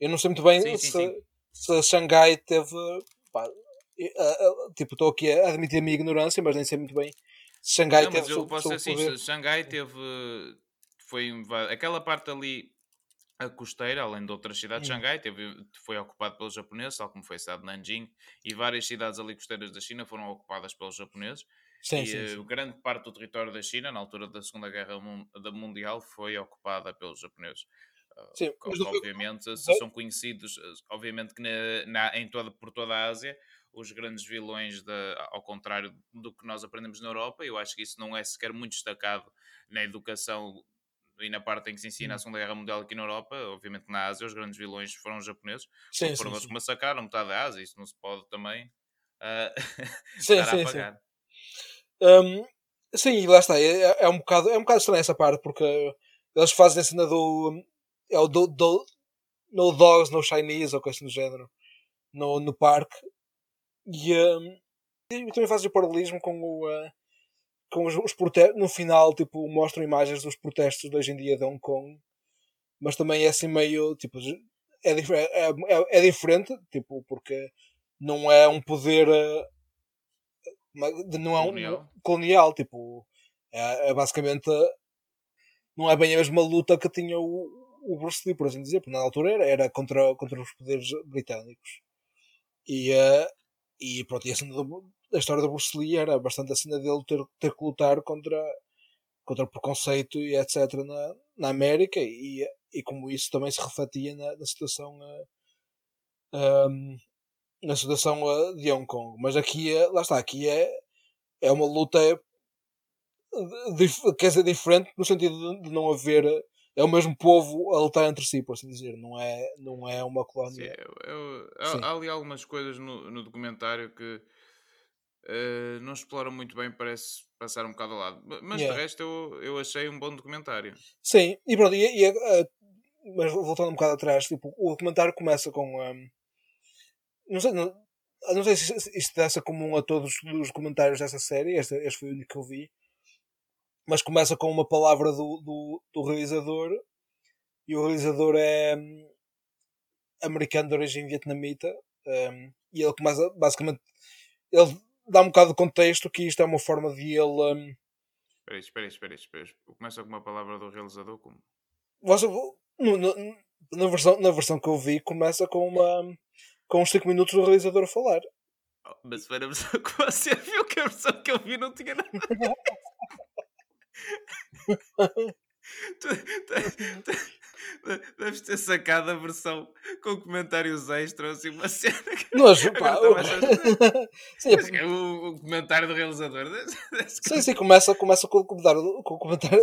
Eu não sei muito bem Sim, sim, se, sim. se Xangai teve. pá, eh, eh, tipo, estou aqui a admitir a minha ignorância, mas nem sei muito bem Xangai Não, teve. mas eu posso dizer assim. Xangai teve foi aquela parte ali a costeira, além de outras cidades, Hum. Xangai teve, foi ocupado pelos japoneses, tal como foi a cidade de Nanjing, e várias cidades ali costeiras da China foram ocupadas pelos japoneses. Sim, e sim, eh, sim. grande parte do território da China, na altura da Segunda Guerra Mundial, foi ocupada pelos japoneses. Ah, Sim, mas obviamente, são conhecidos, eh, obviamente que na, na- em toda, por toda a Ásia, os grandes vilões, da, ao contrário do que nós aprendemos na Europa, eu acho que isso não é sequer muito destacado na educação e na parte em que se ensina a Hum. Segunda Guerra Mundial aqui na Europa, obviamente na Ásia os grandes vilões foram os japoneses, Sim, sim, foram eles sim. que massacraram metade da Ásia, isso não se pode também ah, Sim, sim, sim. Hum, sim, e lá está. É, é um bocado, é um bocado estranho essa parte, porque eles fazem a cena do. É o do, do No Dogs, No Chinese, ou coisa assim do género, no, no parque. E, hum, e também fazem o paralelismo com o. uh, com os, os protestos. No final, tipo, mostram imagens dos protestos de hoje em dia de Hong Kong, mas também é assim meio. Tipo, é, dif- é, é, é diferente, tipo, porque não é um poder. uh, de- não é um Colonial. colonial, tipo, é, é basicamente não é bem a mesma luta que tinha o, o Bruce Lee, por assim dizer, porque na altura era, era contra, contra os poderes britânicos. E, eh, e pronto, e a, cena do- história do Bruce Lee era bastante a cena dele ter, ter que lutar contra, contra preconceito e etc. na, na América e, e como isso também se refletia na, na situação eh, ehm, na situação eh, de Hong Kong. Mas aqui é, lá está, aqui é, é uma luta eh, quer dizer, diferente no sentido de, não haver é o mesmo povo a lutar entre si, por assim dizer, não é, não é uma Sim, colónia. eu- eu- há- Sim. há ali algumas coisas no, no documentário que eh, não exploram muito bem, parece passar um bocado ao lado. Ma- Mas Yeah. de resto eu, eu achei um bom documentário. Sim, e pronto, e, e, eh, mas voltando um bocado atrás, tipo, o documentário começa com ehm, não sei, não, não sei se se isto dessa comum a todos os comentários dessa série, este, este foi o único que eu vi, mas começa com uma palavra do, do, do realizador e o realizador é hum, americano de origem vietnamita hum, e ele começa basicamente ele dá um bocado de contexto que isto é uma forma de ele hum, Espera aí, espera aí, espera aí, espera aí. Começa com uma palavra do realizador como? você, no- no- na, versão, na versão que eu vi começa com uma com uns 5 minutos do realizador a falar Oh, mas foi na versão que você viu que a versão que eu vi não tinha nada. Tu- tu- tu- Deves ter sacado a versão com comentários extras e uma cena que Agora pá, achar- sim, Mas é o, o comentário do realizador. Sim, sim, começa, começa com, o comentário, do- com o comentário.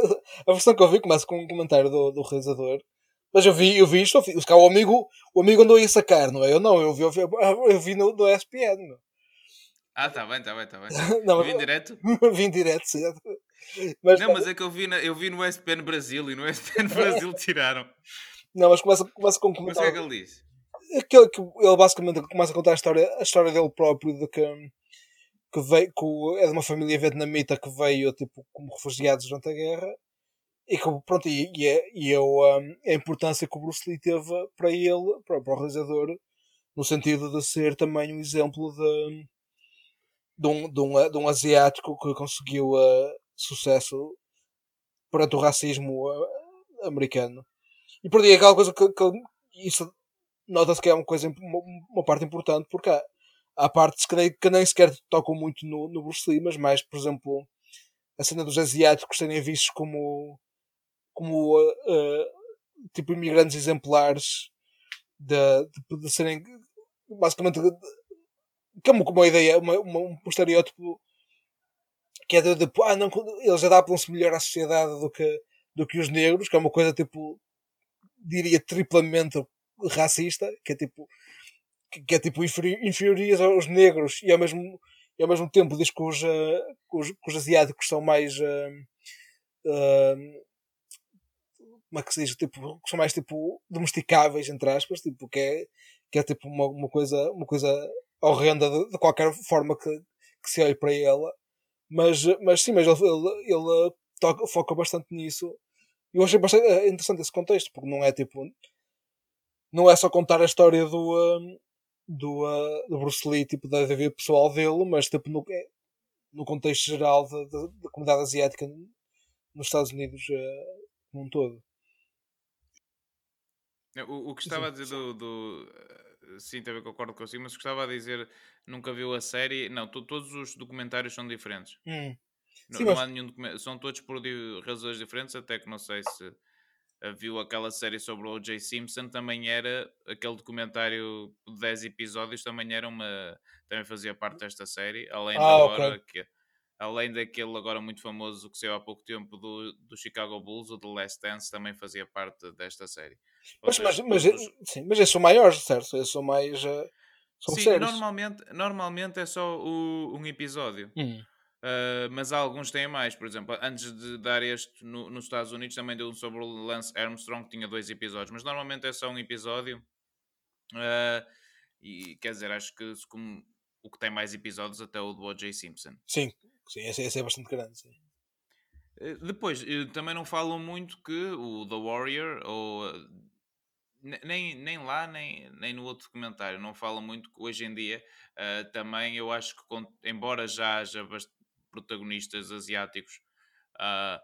A versão que eu vi começa com um comentário do, do realizador. Mas eu vi, eu vi isto, eu vi, o amigo, o amigo andou aí a sacar, não é? Eu não, eu vi, eu vi, eu vi no, no ESPN. meu. Ah, tá bem, tá bem, tá bem. Não, Vim direto? vim direto, sim. Mas, Não, mas é que eu vi, na- eu vi no ESPN Brasil e no ESPN Brasil tiraram. não, mas começa, começa com um Mas o que é que ele diz? Aquele que ele basicamente começa a contar a história, a história dele próprio de que, que veio, que é de uma família vietnamita que veio tipo, como refugiados durante a guerra e que pronto, e, e, é- e é o, um, a importância que o Bruce Lee teve para ele, para, para o realizador, no sentido de ser também um exemplo de, de, um, de, um, de um asiático que conseguiu uh, sucesso perante o racismo uh, americano. E por aí é aquela coisa que, que isso nota-se que é uma coisa uma, uma parte importante porque há, há partes que nem, que nem sequer tocam muito no, no Bruce Lee, mas mais, por exemplo, a cena dos asiáticos serem vistos como como uh, tipo imigrantes exemplares de, de, de serem basicamente que é uma, uma ideia, uma, uma, um estereótipo que é de, de ah, não, eles adaptam-se melhor à sociedade do que, do que os negros, que é uma coisa tipo diria triplamente racista, que é tipo que, que é tipo inferioriza aos negros e ao mesmo, e ao mesmo tempo diz que os, uh, que os, que os asiáticos são mais uh, uh, como é que se diz? Tipo, que são mais tipo domesticáveis, entre aspas, tipo, que é, que é tipo uma, uma coisa, uma coisa horrenda de, de qualquer forma que, que se olhe para ela. Mas, mas sim, mas ele, ele, ele toca, foca bastante nisso. Eu achei bastante interessante esse contexto, porque não é tipo. Não é só contar a história do, do, uh, do Bruce Lee, tipo, da vida pessoal dele, mas tipo, no, é, no contexto geral da, da, da comunidade asiática nos Estados Unidos uh, como um todo. O, o que estava sim, a dizer do, do, eh, Sim, também concordo consigo, mas gostava a dizer nunca viu a série. Não, todos os documentários são diferentes. Hum. Não, sim, não há nenhum documentário. São todos por razões diferentes, até que não sei se viu aquela série sobre o O.J. Simpson, também era aquele documentário de 10 episódios, também era uma. também fazia parte desta série, além ah, agora okay. que além daquele agora muito famoso que saiu há pouco tempo do, do Chicago Bulls, o The Last Dance, também fazia parte desta série. Mas, mas, mas, sim, mas esses são maiores, certo? Esses são mais. Uh, são sim, normalmente, normalmente é só o, um episódio. Hum. Uh, mas alguns têm mais, por exemplo, antes de dar este no, nos Estados Unidos também deu um sobre o Lance Armstrong que tinha dois episódios, mas normalmente é só um episódio. Uh, e quer dizer, acho que como, o que tem mais episódios até o do O.J. Simpson. Sim, sim esse, esse, é bastante grande. Sim. Depois, também não falam muito que o The Warrior, ou nem, nem lá, nem, nem no outro documentário, não falam muito que hoje em dia também eu acho que, embora já haja protagonistas asiáticos uh,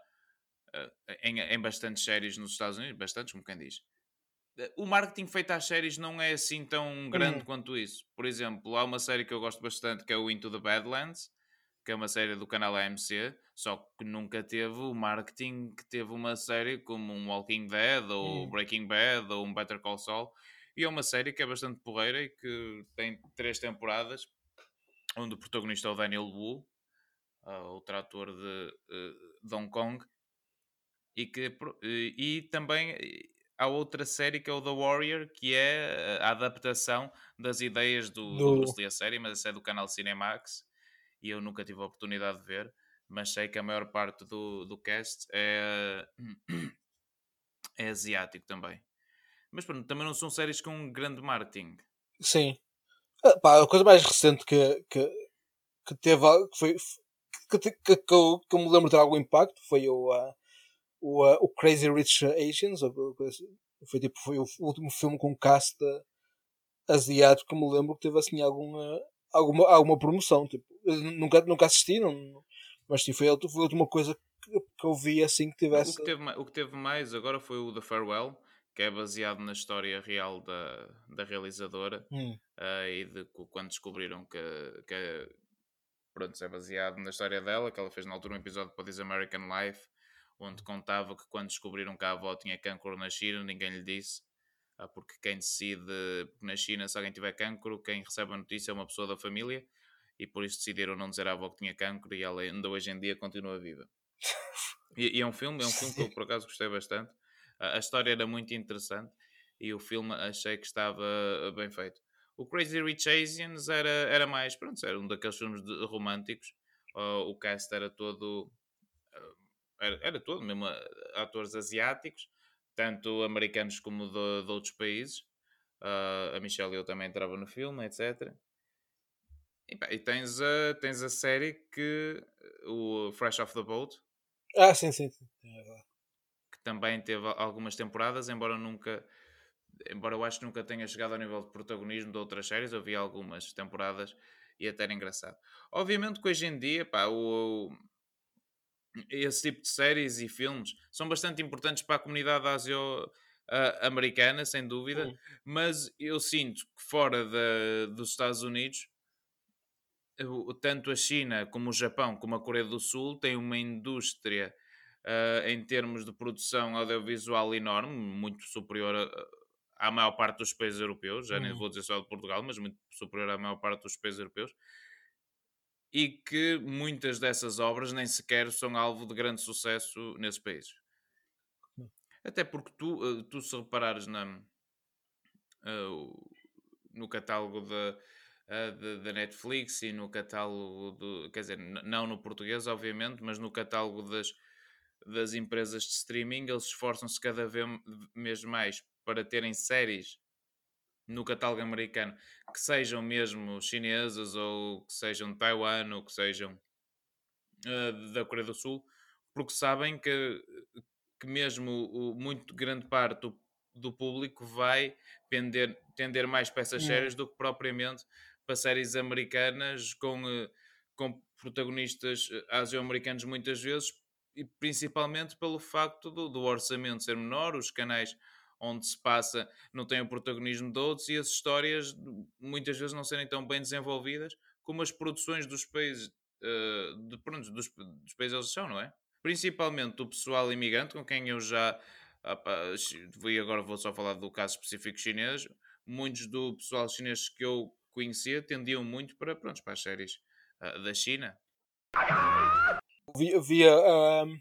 uh, em, em bastantes séries nos Estados Unidos, bastantes, como quem diz. O marketing feito às séries não é assim tão grande uhum. quanto isso. Por exemplo, há uma série que eu gosto bastante que é o Into the Badlands, que é uma série do canal AMC, só que nunca teve o marketing que teve uma série como um Walking Dead ou uhum. Breaking Bad ou um Better Call Saul. E é uma série que é bastante porreira e que tem três temporadas, onde o protagonista é o Daniel Wu, uh, outro ator de, uh, de Hong Kong, e, que, e também há outra série que é o The Warrior, que é a adaptação das ideias do, do... do Bruce Lee a série, mas essa é do canal Cinemax, e eu nunca tive a oportunidade de ver, mas sei que a maior parte do, do cast é, é asiático também. Mas pronto, também não são séries com grande marketing. Sim. Ah, pá, a coisa mais recente que, que, que teve que foi, que, que, que, eu, que eu me lembro de ter algum impacto foi o, uh, o, uh, o Crazy Rich Asians. Foi, tipo, foi o último filme com cast asiático que me lembro que teve assim alguma, alguma, alguma promoção. Tipo, nunca, nunca assisti, não, mas sim, foi, foi a última coisa que, que eu vi assim que tivesse. O que, teve, o que teve mais agora foi o The Farewell, que é baseado na história real da, da realizadora hum. uh, e de quando descobriram que, que, pronto, é baseado na história dela, que ela fez na altura um episódio para This American Life, onde contava que quando descobriram que a avó tinha cancro na China, ninguém lhe disse, ah, porque quem decide na China, se alguém tiver cancro, quem recebe a notícia é uma pessoa da família, e por isso decidiram não dizer à avó que tinha cancro, e ela ainda hoje em dia continua viva. E, e é um filme, é um filme que eu por acaso gostei bastante. A, a história era muito interessante, e o filme achei que estava bem feito. O Crazy Rich Asians era, era mais, pronto, era um daqueles filmes de, românticos. Uh, o cast era todo, uh, era, era todo mesmo uh, atores asiáticos, tanto americanos como de, de outros países. a Michelle eu também entrava no filme, etc. E, pá, e, tens, a, tens a série que o Fresh Off the Boat. Ah, sim, sim. sim. É que também teve algumas temporadas, embora nunca embora eu acho que nunca tenha chegado ao nível de protagonismo de outras séries, eu vi algumas temporadas e até era engraçado. Obviamente que hoje em dia, pá, o, o, esse tipo de séries e filmes são bastante importantes para a comunidade asio-americana, sem dúvida, uhum. mas eu sinto que fora de, dos Estados Unidos, tanto a China como o Japão, como a Coreia do Sul, têm uma indústria uh, em termos de produção audiovisual enorme, muito superior a, à maior parte dos países europeus, já nem Hum. vou dizer só de Portugal, mas muito superior à maior parte dos países europeus, e que muitas dessas obras nem sequer são alvo de grande sucesso nesses países. Hum. Até porque tu, uh, tu se reparares na, uh, no catálogo da, da- da Netflix e no catálogo do, quer dizer, não no português, obviamente, mas no catálogo das, das empresas de streaming, eles esforçam-se cada vez mais para terem séries no catálogo americano que sejam mesmo chinesas ou que sejam de Taiwan ou que sejam uh, da Coreia do Sul, porque sabem que, que mesmo o, muito grande parte do, do público vai pender, tender mais para essas séries do que propriamente para séries americanas com, uh, com protagonistas uh, asio-americanos muitas vezes e principalmente pelo facto do, do orçamento ser menor, os canais onde se passa não têm o protagonismo de outros e as histórias muitas vezes não serem tão bem desenvolvidas como as produções dos países uh, de, pronto, dos, dos países eles são, não é? Principalmente do pessoal imigrante com quem eu já e agora vou só falar do caso específico chinês muitos do pessoal chinês que eu conhecia tendiam muito para, pronto, para as séries uh, da China Via, via um,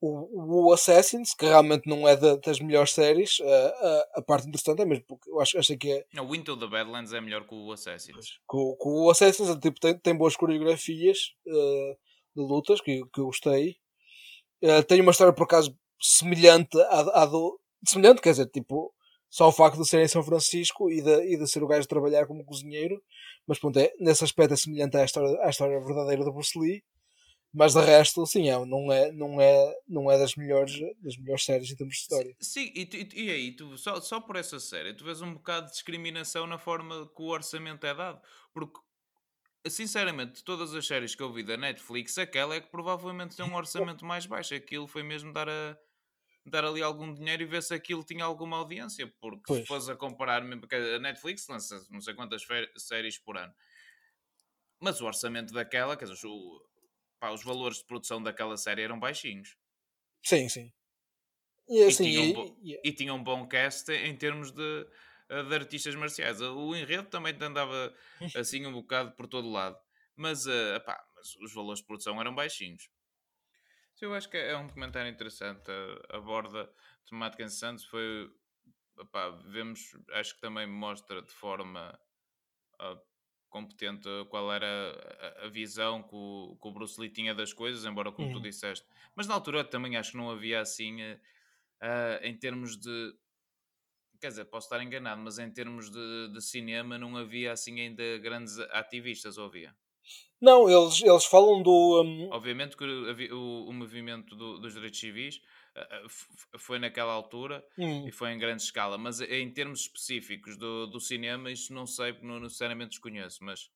o, o Assassins, que realmente não é da- das melhores séries. uh, uh, a parte interessante é mesmo porque eu acho, achei que é. não, o Into the Badlands é melhor que o Assassins Que, o- que o Assassins tipo, tem, tem boas coreografias de lutas que, que eu gostei. Tem uma história por acaso semelhante à, à do. Semelhante, quer dizer, tipo, só o facto de ser em São Francisco e de, e de ser o gajo de trabalhar como cozinheiro, mas pronto, é, nesse aspecto é semelhante à história, à história verdadeira do Bruce Lee. Mas de resto, sim, é, não, é, não, é, não é das melhores, das melhores séries em termos de história. Sim, e, e e aí, tu, só, só por essa série, tu vês um bocado de discriminação na forma que o orçamento é dado. Porque, sinceramente, de todas as séries que eu vi da Netflix, aquela é que provavelmente tem um orçamento mais baixo. Aquilo foi mesmo dar, a, dar ali algum dinheiro e ver se aquilo tinha alguma audiência. Porque se Pois. fores a comparar, mesmo, porque a Netflix lança não sei quantas séries por ano. Mas o orçamento daquela, quer dizer, o- pá, os valores de produção daquela série eram baixinhos. Sim, sim. E assim, tinha um e- bo- e- e tinha um bom cast em termos de, eh, de artistas marciais. O enredo também andava assim um bocado por todo lado, mas, eh, epá, mas os valores de produção eram baixinhos. Eu acho que é um comentário interessante. Aborda temática interessante. Foi, epá, vemos, acho que também mostra de forma ah, competente qual era a, a visão que o, que o Bruce Lee tinha das coisas, embora como tu Uhum. disseste. Mas na altura também acho que não havia assim, eh, ah, em termos de. Quer dizer, posso estar enganado, mas em termos de, de cinema não havia assim ainda grandes ativistas, ou havia? Não, eles, eles falam do. hum, Obviamente que havia- o, o movimento do- dos direitos civis f- foi naquela altura hum, e foi em grande escala, mas em termos específicos do, do cinema, isso não sei, não necessariamente desconheço, mas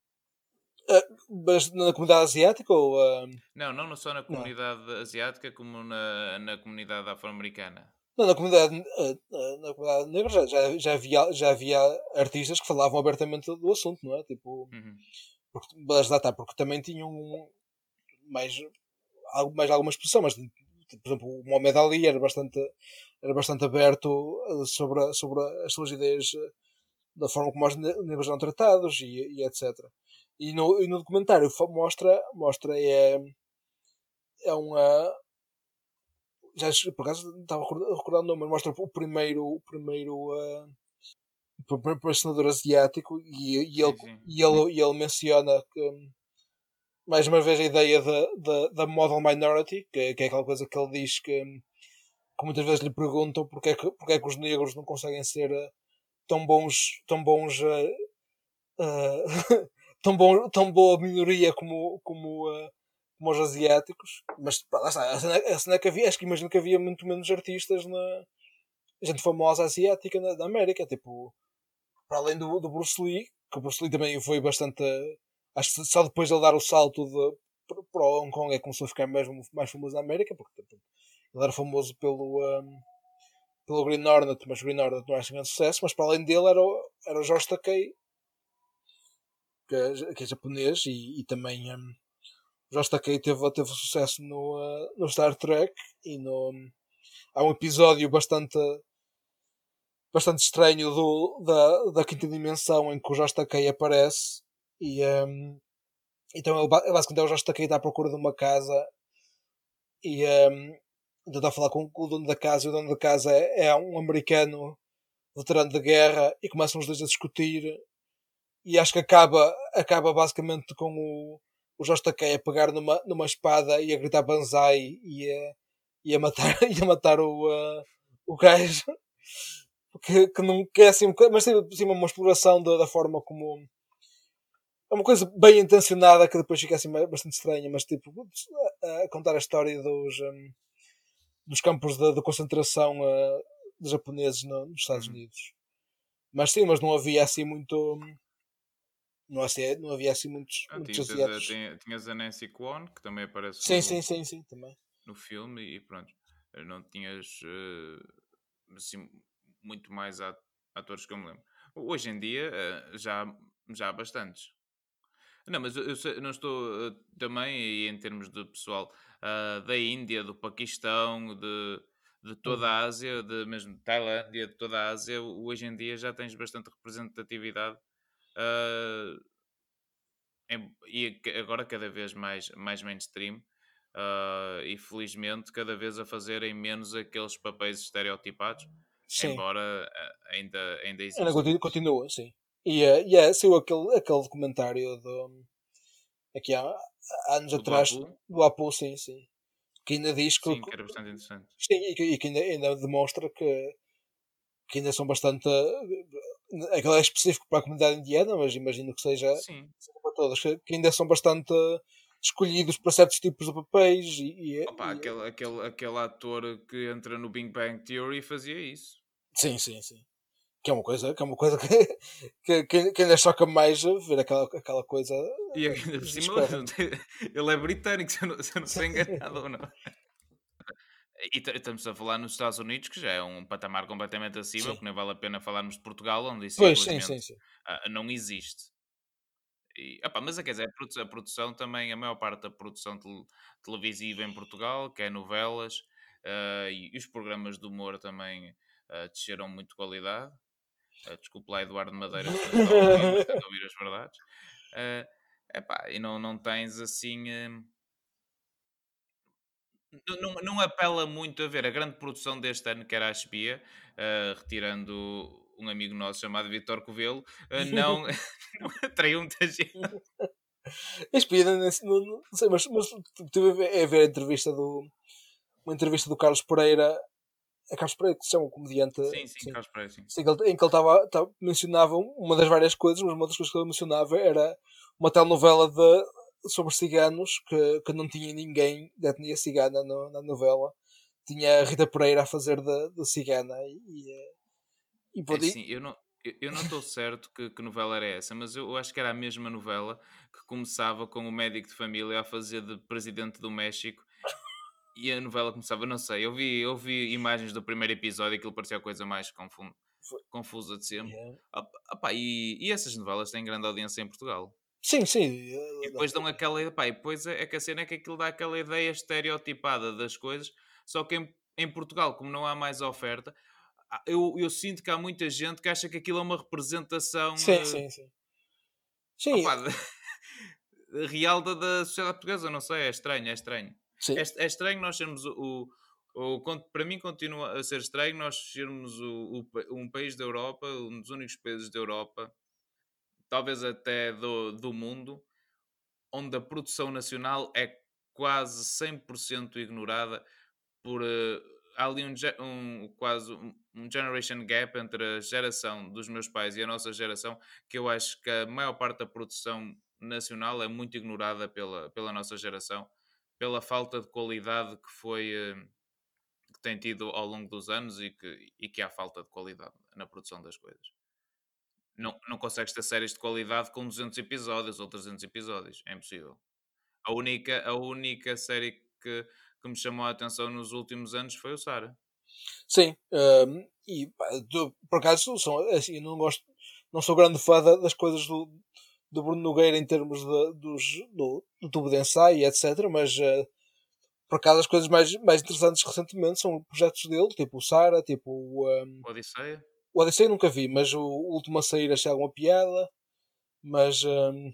mas na comunidade asiática ou. hum, não, não só na comunidade asiática como na, na comunidade afro-americana. não, na comunidade, eh, eh, na comunidade negra já, já, já, havia, já havia artistas que falavam abertamente do assunto, não é? Tipo, Uhum. Porque, mas lá está, porque também tinham mais, mais alguma expressão, mas tipo, por exemplo, o Mohamed Ali era bastante, era bastante aberto eh, sobre, sobre as suas ideias eh, da forma como os ne- negros eram tratados e, e etc. E no, e no documentário mostra, mostra é, é uma. Já por acaso estava a recordar- a recordar o nome, mas mostra o primeiro, o primeiro, eh, senador asiático e, e, ele, sim. e, ele, e ele menciona que hum, mais uma vez a ideia da, da, da model minority, que, é- que é aquela coisa que ele diz que, hum, que muitas vezes lhe perguntam porque é que, porque é que os negros não conseguem ser eh, tão bons, tão bons eh, eh, tão, bom, tão boa minoria como, como, eh, como os asiáticos. Mas pá, lá está, a cena, a cena é que havia, acho que imagino que havia muito menos artistas na gente famosa asiática na, na América, tipo, para além do, do Bruce Lee, que o Bruce Lee também foi bastante. Acho que só depois de ele dar o salto de, para o Hong Kong é que começou a ficar mesmo mais famoso na América, porque tipo, ele era famoso pelo, um, pelo Green Hornet, mas o Green Hornet não é assim grande sucesso, mas para além dele era o, era o George Takei, que é, que é japonês e, e também, um, O Josh Takei teve, teve sucesso no, uh, no Star Trek e no, há um episódio bastante bastante estranho do, da, da quinta dimensão em que o Josh aparece e um, então ele, basicamente é o Josh Takei está à procura de uma casa e um, a falar com o dono da casa e o dono da casa é, é um americano veterano de guerra e começam os dois a discutir e acho que acaba, acaba basicamente com o, o Josh a pegar numa, numa espada e a gritar banzai e a, e a matar, e a matar o, uh, o gajo que, que, não, que é assim, mas tem assim, uma exploração da, da forma como é uma coisa bem intencionada que depois fica assim bastante estranha, mas tipo a, a contar a história dos, um, dos campos de, de concentração uh, dos japoneses no, nos Estados uhum. Unidos. Mas sim, mas não havia assim muito. Não havia, não havia assim muitos, ah, muitos tinhas, asiáticos. A, tinhas a Nancy Kwon, que também aparece sim, no, sim, sim, sim, também. no filme, e pronto. Não tinhas uh, assim, muito mais atores que eu me lembro. Hoje em dia uh, já, já há bastantes. Não, mas eu, eu não estou uh, também, e em termos de pessoal da Índia, do Paquistão, de de toda a uhum. Ásia, de mesmo de Tailândia, de toda a Ásia, hoje em dia já tens bastante representatividade uh, em, e agora cada vez mais, mais mainstream uh, e felizmente cada vez a fazerem menos aqueles papéis estereotipados, sim. embora ah, ainda, ainda exista. Ainda continua, continua, sim. E, uh, e é, saiu aquele, aquele documentário do, aqui há, há anos do atrás Apu? do Apu, sim, sim que ainda diz que. Sim, que era bastante interessante. Sim, e que, e que ainda, ainda, demonstra que, que ainda são bastante. Aquilo é específico para a comunidade indiana, mas imagino que seja, seja para todas, que, que, ainda são bastante escolhidos para certos tipos de papéis. E, e Opa, e, aquele, aquele, aquele ator que entra no Big Bang Theory fazia isso. Sim, sim, sim que é uma coisa que, é uma coisa que, que, que ainda choca mais ver aquela, aquela coisa. E ainda por cima, ele é britânico, se eu não, se eu não estou enganado ou não. E estamos a falar nos Estados Unidos, que já é um patamar completamente acima, sim. porque nem vale a pena falarmos de Portugal, onde isso pois, sim, sim, sim. não existe. E, opa, mas quer dizer, a produção, a produção, também, a maior parte da produção televisiva em Portugal, que é novelas, uh, e, e, os programas de humor também uh, desceram muito de qualidade. Uh, desculpe lá, Eduardo Madeira, se não ouvir as verdades. Uh, epá, e não, não tens assim. Uh, não, não apela muito a ver a grande produção deste ano, que era a Espia, uh, retirando um amigo nosso chamado Vitor Covelo, uh, não, não atraiu muita gente. A Espia, não, não, sei, mas, mas tive a ver a entrevista do. Uma entrevista do Carlos Pereira é Carlos Pereira, que se chama um comediante. Sim, sim, sim. Carlos Pereira, sim. sim em que ele estava, mencionava uma das várias coisas, mas uma das coisas que ele mencionava era uma telenovela de, sobre ciganos que, que não tinha ninguém da etnia cigana no, na novela. Tinha a Rita Pereira a fazer de, de cigana e. e, e é, sim, eu não. Eu não estou certo que, que, novela era essa, mas eu acho que era a mesma novela que começava com o médico de família a fazer de presidente do México e a novela começava, não sei, eu vi, eu vi imagens do primeiro episódio e aquilo parecia a coisa mais confusa de sempre. Yeah. Opa, e, e, essas novelas têm grande audiência em Portugal. Sim, sim. E depois dão aquela ideia, e depois é, é que a cena é que aquilo dá aquela ideia estereotipada das coisas, só que em, em Portugal, como não há mais oferta, eu, eu sinto que há muita gente que acha que aquilo é uma representação sim, uh, sim, sim. sim. Opa, real da, da sociedade portuguesa, não sei, é estranho, é estranho. É, é, estranho nós sermos o, o, o, Para mim, continua a ser estranho nós sermos o, o, um país da Europa, um dos únicos países da Europa, talvez até do, do mundo, onde a produção nacional é quase 100% ignorada por. Uh, há ali um, um, quase um generation gap entre a geração dos meus pais e a nossa geração, que eu acho que a maior parte da produção nacional é muito ignorada pela, pela nossa geração pela falta de qualidade que foi eh, que tem tido ao longo dos anos e que, e que há falta de qualidade na produção das coisas. Não, não consegues ter séries de qualidade com 200 episódios ou 300 episódios, é impossível. A única, a única série que, que me chamou a atenção nos últimos anos foi o Sara. Sim, um, ehm, e por acaso são, assim, não gosto, não sou grande fã das coisas do, do Bruno Nogueira em termos de, dos, do, do tubo de ensaio, etc. Mas uh, por acaso as coisas mais, mais interessantes recentemente são projetos dele, tipo o Sara, tipo o. Um, Odisseia? O Odisseia nunca vi, mas o, o último a sair achei alguma piada. Mas. Um,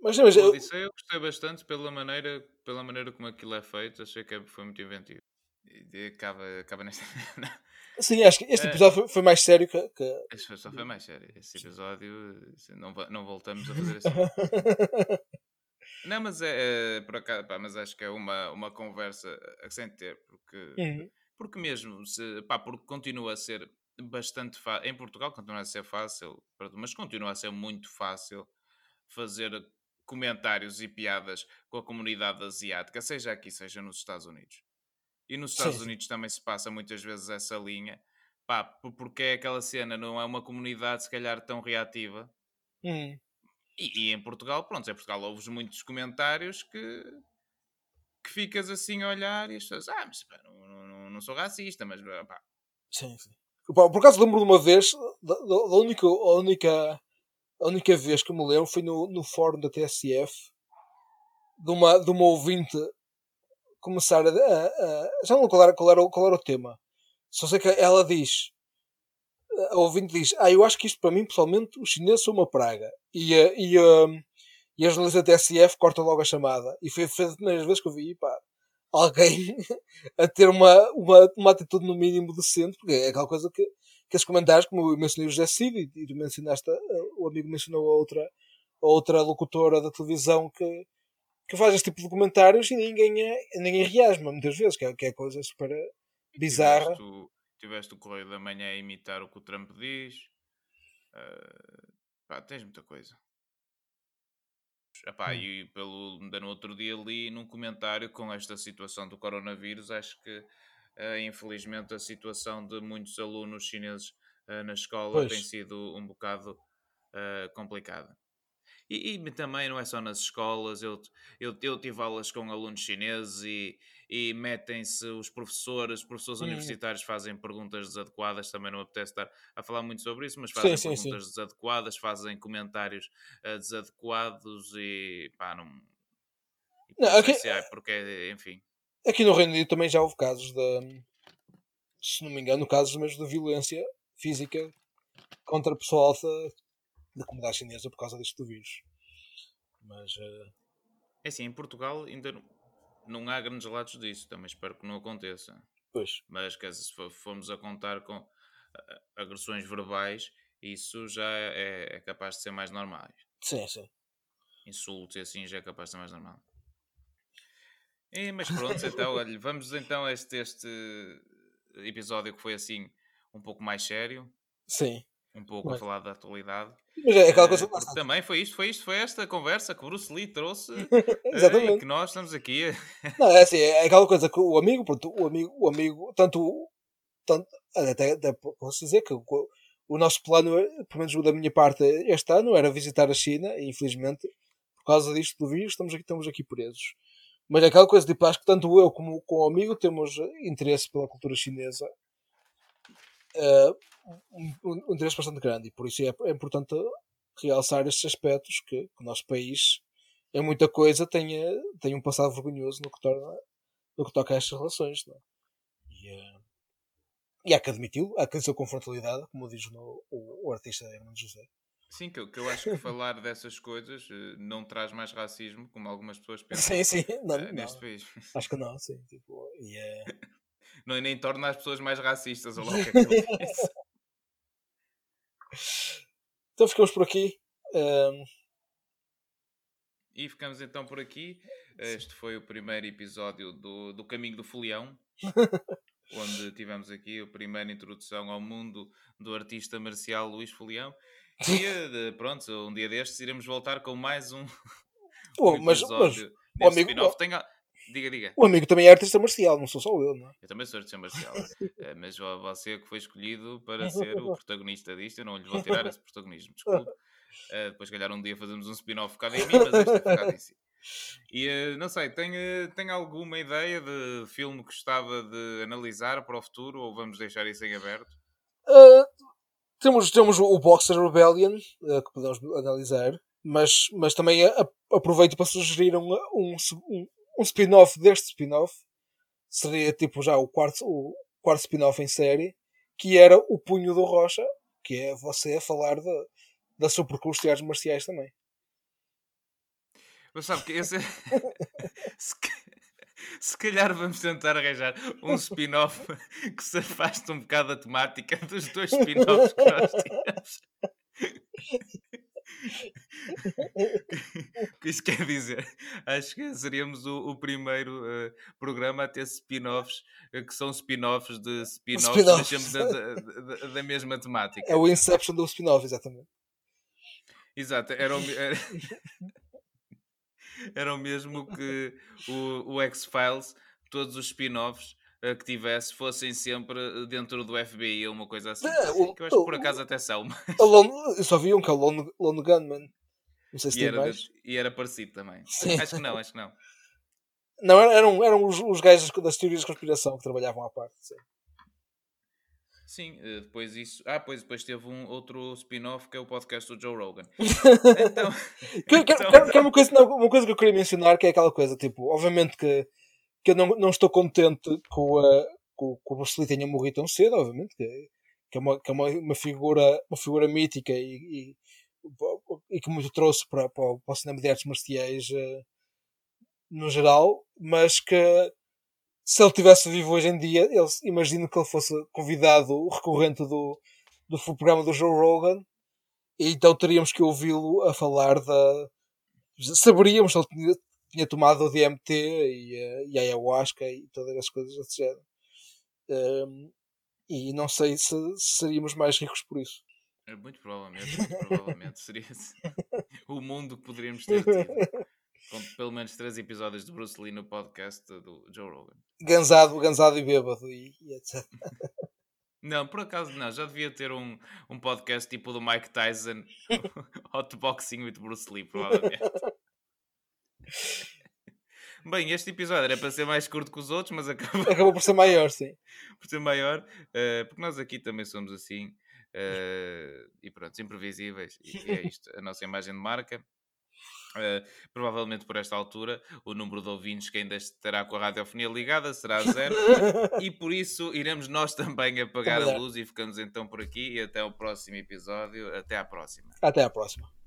mas, mas o Odisseia eu gostei bastante pela maneira, pela maneira como aquilo é feito, achei que foi muito inventivo. E acaba, acaba nesta. Sim, acho que este é. episódio foi, foi mais sério que. que... Este só foi mais sério. Este episódio não, não voltamos a fazer assim. não, mas é, é por acaso, pá, mas acho que é uma, uma conversa a sem ter, porque, uhum. porque mesmo se, pá, porque continua a ser bastante fácil. Em Portugal continua a ser fácil, mas continua a ser muito fácil fazer comentários e piadas com a comunidade asiática, seja aqui, seja nos Estados Unidos. E nos Estados sim, Unidos sim. também se passa muitas vezes essa linha. Pá, porque é aquela cena não é uma comunidade se calhar tão reativa. Hum. E, e, em Portugal, pronto, em Portugal ouves muitos comentários que, que ficas assim a olhar e as pessoas, ah, mas pá, não, não, não, sou racista, mas pá. Sim, sim. Por acaso lembro de uma vez, da, da única, a única, a única vez que me lembro foi no, no fórum da TSF de uma, de uma ouvinte começar a, a, a já não lembro qual era, qual, era, o tema. Só sei que ela diz, a ouvinte diz, ah, eu acho que isto para mim, pessoalmente, os chineses são uma praga. E, e, um, e a jornalista da TSF corta logo a chamada. E foi, foi a primeira vez que eu vi, pá, alguém a ter uma, uma, uma atitude no mínimo decente, porque é aquela coisa que, que esses comentários, como eu mencionei o José Cid e, tu mencionaste, o amigo mencionou a outra, a outra locutora da televisão que, que faz este tipo de comentários e ninguém, é, ninguém reage, muitas vezes, que é, que é coisa super bizarra. Tiveste o, tiveste o Correio da Manhã a imitar o que o Trump diz. Uh, pá, tens muita coisa. Epá, hum. E pelo, ainda no outro dia li num comentário com esta situação do coronavírus, acho que infelizmente a situação de muitos alunos chineses uh, na escola pois. tem sido um bocado complicada. E, e, também não é só nas escolas, eu, eu, eu tive aulas com alunos chineses e, e metem-se os professores, os professores hum. universitários fazem perguntas desadequadas, também não apetece estar a falar muito sobre isso, mas fazem sim, perguntas sim, sim. desadequadas, fazem comentários uh, desadequados e pá, não. não aqui, se é, porque, enfim. Aqui no Reino Unido também já houve casos de, se não me engano, casos mesmo de violência física contra pessoal da comunidade chinesa por causa do vírus. Mas. Uh... É assim, em Portugal ainda não, não há grandes relatos disso, também espero que não aconteça. Pois. Mas que, se formos a contar com uh, agressões verbais, isso já é, é, capaz de ser mais normal. Sim, sim. Insultos e assim já é capaz de ser mais normal. E, mas pronto, então, olha, vamos então a este, este episódio que foi assim um pouco mais sério. Sim um pouco a falar da atualidade. Mas é aquela coisa uh, Também foi isto, foi isto, foi esta conversa que o Bruce Lee trouxe Exatamente. Uh, que nós estamos aqui. Não, é assim, é aquela coisa que o amigo, pronto, o amigo, o amigo, tanto, tanto até, até posso dizer que o, o nosso plano, pelo menos da minha parte este ano, era visitar a China e infelizmente, por causa disto do vírus, estamos aqui, estamos aqui presos. Mas é aquela coisa, tipo, acho que tanto eu como, como o amigo temos interesse pela cultura chinesa. Uh, um, um interesse bastante grande e por isso é, é importante realçar estes aspectos que, que, o nosso país é muita coisa tem, tem um passado vergonhoso no que, torna, no que toca a estas relações é? e, uh, e há que admiti-lo, há que dizer com frontalidade como diz no, o, o artista Hermano José Sim, que, que eu acho que falar dessas coisas uh, não traz mais racismo, como algumas pessoas pensam sim, sim. Não, uh, neste país. Acho que não, sim. Tipo, e é... não, nem torna as pessoas mais racistas, ou lá o que é que então ficamos por aqui. Um... E ficamos então por aqui. Este foi o primeiro episódio do, do Caminho do Folião, onde tivemos aqui a primeira introdução ao mundo do artista marcial Luís Folião. E pronto, um dia destes iremos voltar com mais um, um episódio mas, mas, amigo, Tenha, Diga, diga. O amigo também é artista marcial, não sou só eu, não é? Eu também sou artista marcial. Eh, mas você que foi escolhido para ser o protagonista disto, eu não lhe vou tirar esse protagonismo, desculpe. Uh, depois, calhar, um dia fazemos um spin-off focado em mim, mas este é focado em si. E uh, não sei, tem, uh, tem alguma ideia de filme que gostava de analisar para o futuro ou vamos deixar isso em aberto? Temos, temos o Boxer Rebellion que podemos analisar Mas, mas também aproveito para sugerir um, um, um, um spin-off deste spin-off. Seria tipo já o quarto, o quarto spin-off em série, que era o Punho do Rocha, que é você a falar de, da sua percurso de artes marciais também. Mas sabe que esse. se, se calhar vamos tentar arranjar um spin-off que se afaste um bocado da temática dos dois spin-offs que nós tínhamos. O que isso quer dizer? Acho que seríamos o, o primeiro uh, programa a ter spin-offs uh, que são spin-offs de spin-offs, spin da, da, da mesma temática. É o Inception do spin-off, exatamente. Exato, era o, era, era o mesmo que o, o X-Files, todos os spin-offs uh, que tivesse fossem sempre dentro do FBI ou uma coisa assim. É, o- que eu acho que por o- acaso até são. mas- Lone, eu só vi um que é o Lone, Lone Gunman. Não sei se E tem era, mais. e era parecido também. Sim. Acho que não, acho que não. Não, eram, eram os, os gajos das teorias de conspiração que trabalhavam à parte. sim. Sim, eh, depois isso. Ah, pois depois teve um outro spin-off que é o podcast do Joe Rogan. Então, Que, então- que- que é uma, coisa, não, uma coisa que eu queria mencionar que é aquela coisa, tipo, obviamente que, que eu não, não estou contente com, a, com, com o Bruce Lee tenha morrido tão cedo, obviamente, que, que é, uma, que é uma, uma, figura, uma figura mítica e, e, e que muito trouxe para, para, o- para o cinema de artes marciais eh, no geral, mas que se ele tivesse vivo hoje em dia, ele, imagino que ele fosse convidado recorrente do, do programa do Joe Rogan e então teríamos que ouvi-lo a falar da. Saberíamos se ele tinha, tinha tomado o DMT e, eh, e a ayahuasca e todas as coisas desse género. Ehm, e não sei se, se seríamos mais ricos por isso. É Muito provavelmente, muito provavelmente seria o mundo que poderíamos ter tido. Com pelo menos três episódios de Bruce Lee no podcast do Joe Rogan. Gansado, gansado e bêbado e, e etc. Não, por acaso não, já devia ter um, um podcast tipo do Mike Tyson, Hotboxing with Bruce Lee, provavelmente. Bem, este episódio era para ser mais curto que os outros, mas acabou Acabou por ser maior, sim. por ser maior, eh, porque nós aqui também somos assim, eh, e pronto, imprevisíveis, e, e é isto, a nossa imagem de marca. Eh, provavelmente por esta altura o número de ouvintes que ainda estará com a radiofonia ligada será zero e por isso iremos nós também apagar a Trabalhar. luz e ficamos então por aqui e até o próximo episódio. Até à próxima. Até à próxima.